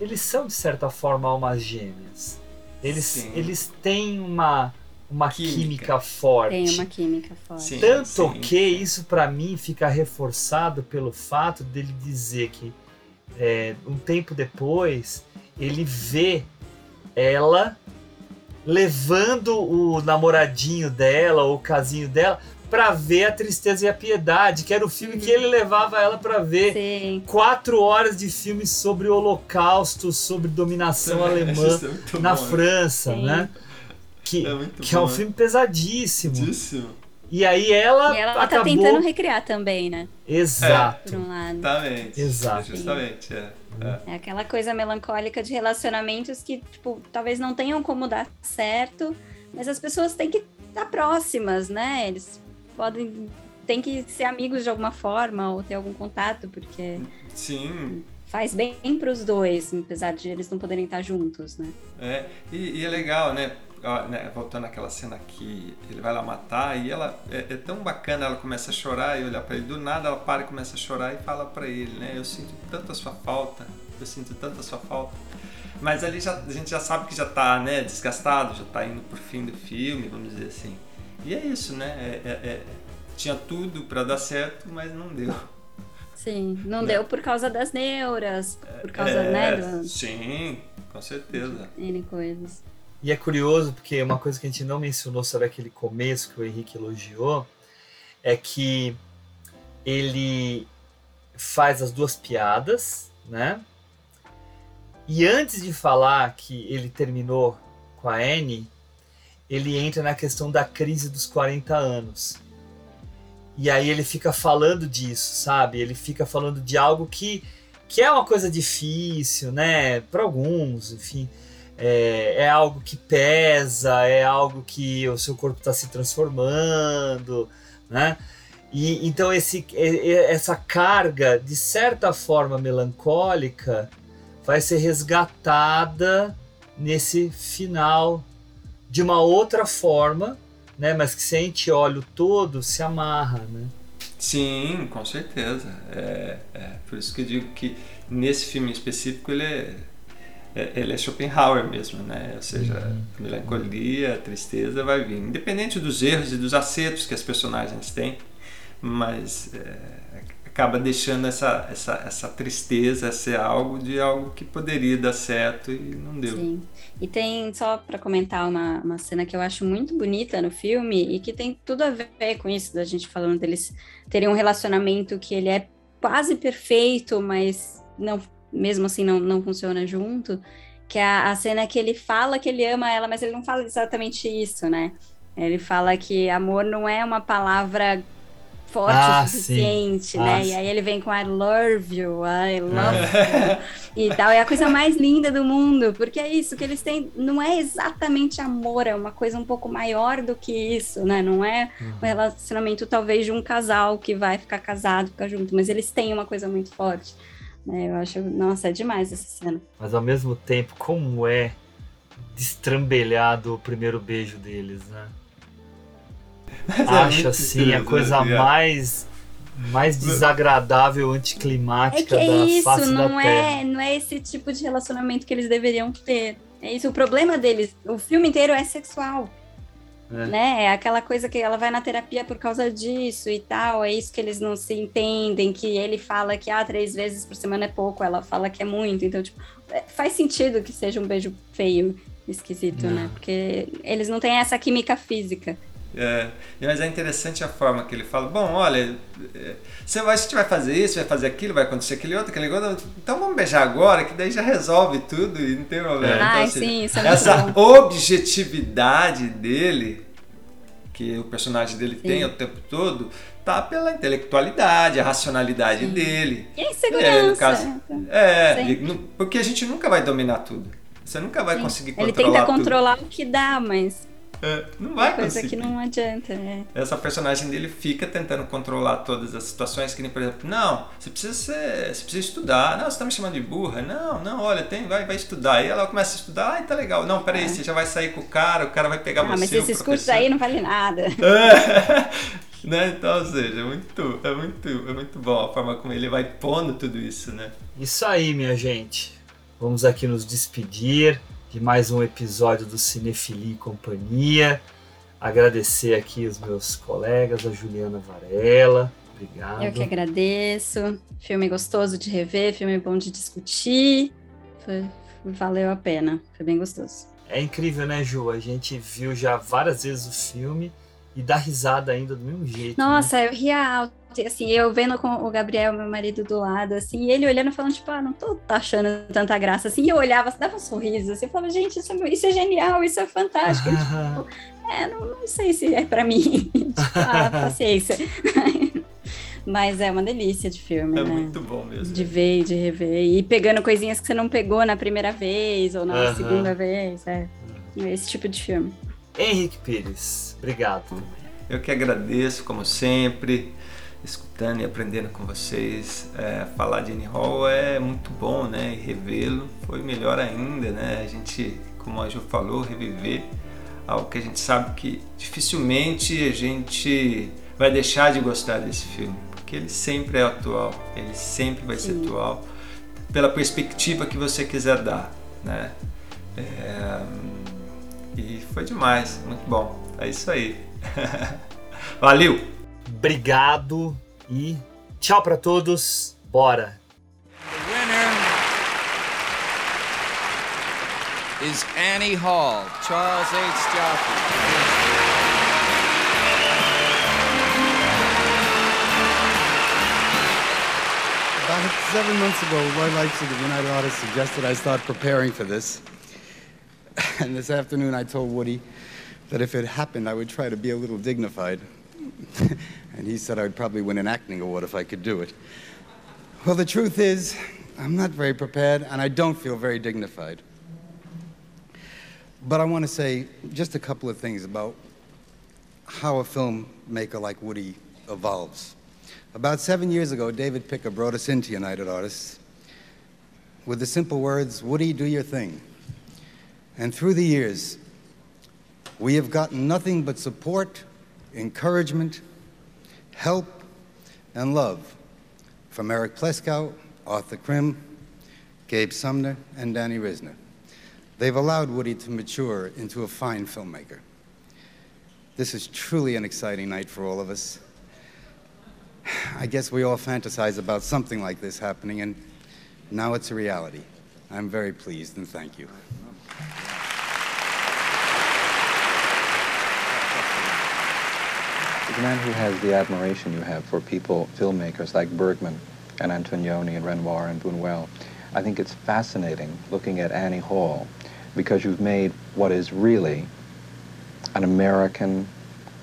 Eles são, de certa forma, almas gêmeas. Eles,
Sim.
eles têm uma, uma
Química.
química, forte.
Tem uma química forte.
Sim.
Tanto que isso, pra mim, fica reforçado pelo fato dele dizer que, é, um tempo depois, ele vê ela levando o namoradinho dela, ou o casinho dela, pra ver a tristeza e a piedade, que era o filme que ele levava ela pra ver.
Sim.
Quatro horas de filme sobre o Holocausto, sobre dominação alemã
é
na
bom, né?
França,
Sim.
né? Que,
É
que é um filme pesadíssimo.
Disso.
E aí ela,
E ela
acabou...
tá tentando recriar também, né?
Exato.
Por um lado.
Exatamente.
Exato.
Justamente, é. é.
É aquela coisa melancólica de relacionamentos que, tipo, talvez não tenham como dar certo, mas as pessoas têm que estar próximas, né? Eles podem. têm que ser amigos de alguma forma ou ter algum contato, porque
Sim,
faz bem para os dois, apesar de eles não poderem estar juntos, né?
É, e, e é legal, né? Né, Voltando àquela cena que ele vai lá matar e ela é, é tão bacana, ela começa a chorar e olhar pra ele. Do nada ela para e começa a chorar e fala pra ele, né? Eu sinto tanto a sua falta, eu sinto tanto a sua falta. Mas ali já, a gente já sabe que já tá, né, desgastado, já tá indo pro fim do filme, vamos dizer assim. E é isso, né? É- é- é- tinha tudo pra dar certo, mas não deu.
Sim, não
Né?
deu por causa das neuras, por causa,
É,
né, do,
Sim, com certeza.
N coisas.
E é curioso porque uma coisa que a gente não mencionou sobre aquele começo que o Henrique elogiou é que ele faz as duas piadas, né? E antes de falar que ele terminou com a Anne, ele entra na questão da crise dos 40 anos. E aí ele fica falando disso, sabe? Ele fica falando de algo que, que é uma coisa difícil, né? Para alguns, enfim. É, é algo que pesa, é algo que o seu corpo está se transformando, né? E então esse, essa carga, de certa forma melancólica, vai ser resgatada nesse final de uma outra forma, né? Mas que se a gente olha o todo, se amarra, né?
Sim, com certeza. É, é por isso que eu digo que nesse filme específico ele é- ele é Schopenhauer mesmo, né? Ou seja, a melancolia, a tristeza vai vir, independente dos erros e dos acertos que as personagens têm, mas é, acaba deixando essa, essa, essa tristeza ser algo de algo que poderia dar certo e não deu.
Sim. E tem, só para comentar, uma, uma cena que eu acho muito bonita no filme e que tem tudo a ver com isso, da gente falando deles terem um relacionamento que ele é quase perfeito, mas não, mesmo assim não, não funciona junto, que é a, a cena que ele fala que ele ama ela, mas ele não fala exatamente isso, né? Ele fala que amor não é uma palavra forte
Ah,
o suficiente, né?
Ah,
e aí ele vem com I love you, I love you. E tal, é a coisa mais linda do mundo, porque é isso que eles têm, não é exatamente amor, é uma coisa um pouco maior do que isso, né? Não é um relacionamento talvez de um casal que vai ficar casado, ficar junto, mas eles têm uma coisa muito forte. Né? Eu acho, nossa, é demais essa cena.
Mas ao mesmo tempo, como é destrambelhado o primeiro beijo deles, né?
Mas é
Acho
muito
assim a coisa
é.
mais mais desagradável,
É
anticlimática
que é
da
isso,
face
não
da Terra.
é, não é esse tipo de relacionamento que eles deveriam ter. É isso, o problema deles, o filme inteiro é sexual.
É.
né? É aquela coisa que ela vai na terapia por causa disso e tal, é isso que eles não se entendem, que ele fala que ah, três vezes por semana é pouco, ela fala que é muito, então, tipo, é, faz sentido que seja um beijo feio, esquisito, né?
Não.
Porque eles não têm essa química física.
É, mas é interessante a forma que ele fala. Bom, olha, é, você vai, a gente vai fazer isso, vai fazer aquilo, vai acontecer aquele outro, aquele outro. Então vamos beijar agora, que daí já resolve tudo e não tem problema.
É.
Então,
Ai,
assim,
sim, isso é
essa objetividade dele, que o personagem dele
Sim.
tem o tempo todo, tá pela intelectualidade, a racionalidade dele.
E a
É,
insegurança.
no caso, é,
Sim.
porque a gente nunca vai dominar tudo. Você nunca vai conseguir
Ele
controlar
tenta
tudo.
controlar o que dá, mas
É, não vai
é coisa
conseguir.
que não adianta, né?
Essa personagem dele fica tentando controlar todas as situações, que nem, por exemplo, não, você precisa ser, você precisa estudar. Não, você tá me chamando de burra. Não, não, olha, tem, vai, vai estudar. Aí ela começa a estudar, ai, tá legal. Não, peraí, você já vai sair com o cara, o cara vai pegar
É. Ah,
você.
mas
o
esses cursos aí não valem nada.
É. né? Então, ou seja, é muito, é muito, é muito bom a forma como ele vai pondo tudo isso, né?
Isso aí, minha gente. Vamos aqui nos despedir de mais um episódio do Cinefilia e Companhia. Agradecer aqui os meus colegas, a Juliana Varela. Obrigado.
Eu que agradeço. Filme gostoso de rever, filme bom de discutir. Foi- valeu a pena. Foi bem gostoso.
É incrível, né, Ju? A gente viu já várias vezes o filme e dá risada ainda do mesmo jeito. né?
Nossa, eu ria alto. Assim, eu vendo com o Gabriel, meu marido, do lado, assim, e ele olhando e falando, tipo, ah, não tô achando tanta graça, assim, e eu olhava, dava um sorriso, assim, eu falava, gente, isso é, isso é genial, isso é fantástico. E, tipo, é, não, não sei se é pra mim. tipo, ah, paciência. Mas é uma delícia de filme,
É
né?
muito bom mesmo.
De ver e de rever. E pegando coisinhas que você não pegou na primeira vez ou na segunda vez. É. É esse tipo de filme.
Henrique Pires, obrigado.
Eu que agradeço, como sempre, escutando e aprendendo com vocês. É, falar de Annie Hall é muito bom, né? E revê-lo foi melhor ainda, né? A gente, como a Ju falou, reviver algo que a gente sabe que dificilmente a gente vai deixar de gostar desse filme, porque ele sempre é atual, ele sempre vai ser
Sim.
atual, pela perspectiva que você quiser dar, né? É, e foi demais, muito bom. É isso aí. Valeu!
Obrigado e tchau para todos. Bora!
The winner is Annie Hall, Charles H. Jaffe.
About seven months ago, Roy Leipzig of the United Artists suggested I start preparing for this. And this afternoon, I told Woody that if it happened, I would try to be a little dignified. and he said I'd probably win an acting award if I could do it. Well, the truth is, I'm not very prepared, and I don't feel very dignified. But I want to say just a couple of things about how a filmmaker like Woody evolves. About seven years ago, David Picker brought us into United Artists with the simple words, Woody, do your thing. And through the years, we have gotten nothing but support, encouragement, help, and love from Eric Pleskow, Arthur Krim, Gabe Sumner, and Danny Risner. They've allowed Woody to mature into a fine filmmaker. This is truly an exciting night for all of us. I guess we all fantasize about something like this happening, and now it's a reality. I'm very pleased, and thank you.
The man who has the admiration you have for people, filmmakers like Bergman and Antonioni and Renoir and Buñuel, I think it's fascinating looking at Annie Hall because you've made what is really an American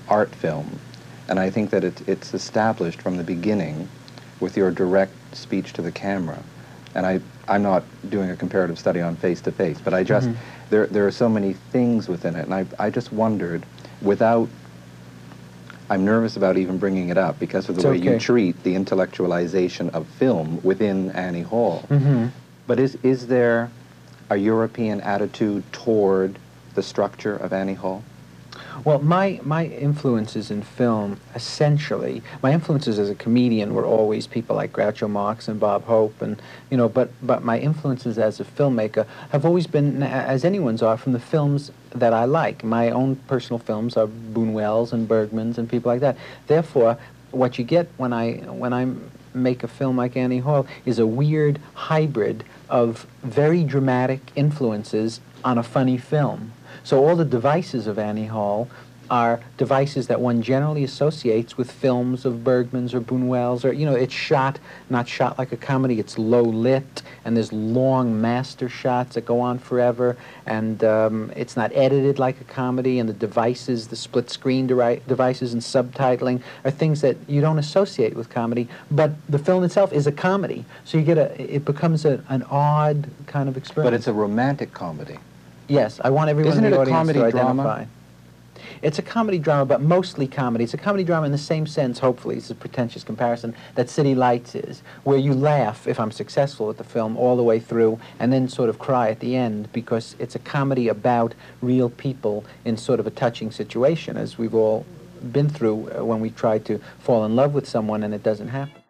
art film And I think that it, it's established from the beginning with your direct speech to the camera. And I, I'm not doing a comparative study on face to face, but I just,
Mhm.
there, there are so many things within it. And I, I just wondered, without, I'm nervous about even bringing it up because of the
It's
way you treat the intellectualization of film within Annie Hall.
Mhm.
But is, is there a European attitude toward the structure of Annie Hall?
Well, my, my influences in film, essentially, my influences as a comedian were always people like Groucho Marx and Bob Hope, and you know, but but my influences as a filmmaker have always been, as anyone's are, from the films that I like. My own personal films are Buñuel's and Bergman's and people like that. Therefore, what you get when I when I make a film like Annie Hall is a weird hybrid of very dramatic influences on a funny film. So all the devices of Annie Hall are devices that one generally associates with films of Bergman's or Buñuel's, or you know, it's shot not shot like a comedy. It's low lit, and there's long master shots that go on forever, and um, it's not edited like a comedy. And the devices, the split screen deri- devices and subtitling, are things that you don't associate with comedy. But the film itself is a comedy, so you get a. It becomes a, an odd kind of experience.
But it's a romantic comedy.
Yes, I want everyone
Isn't
in
it
the
a
audience
comedy
to
drama?
It's a comedy drama, but mostly comedy. It's a comedy drama in the same sense, hopefully, it's a pretentious comparison, that City Lights is, where you laugh, if I'm successful with the film, all the way through, and then sort of cry at the end, because it's a comedy about real people in sort of a touching situation, as we've all been through uh, when we try to fall in love with someone and it doesn't happen.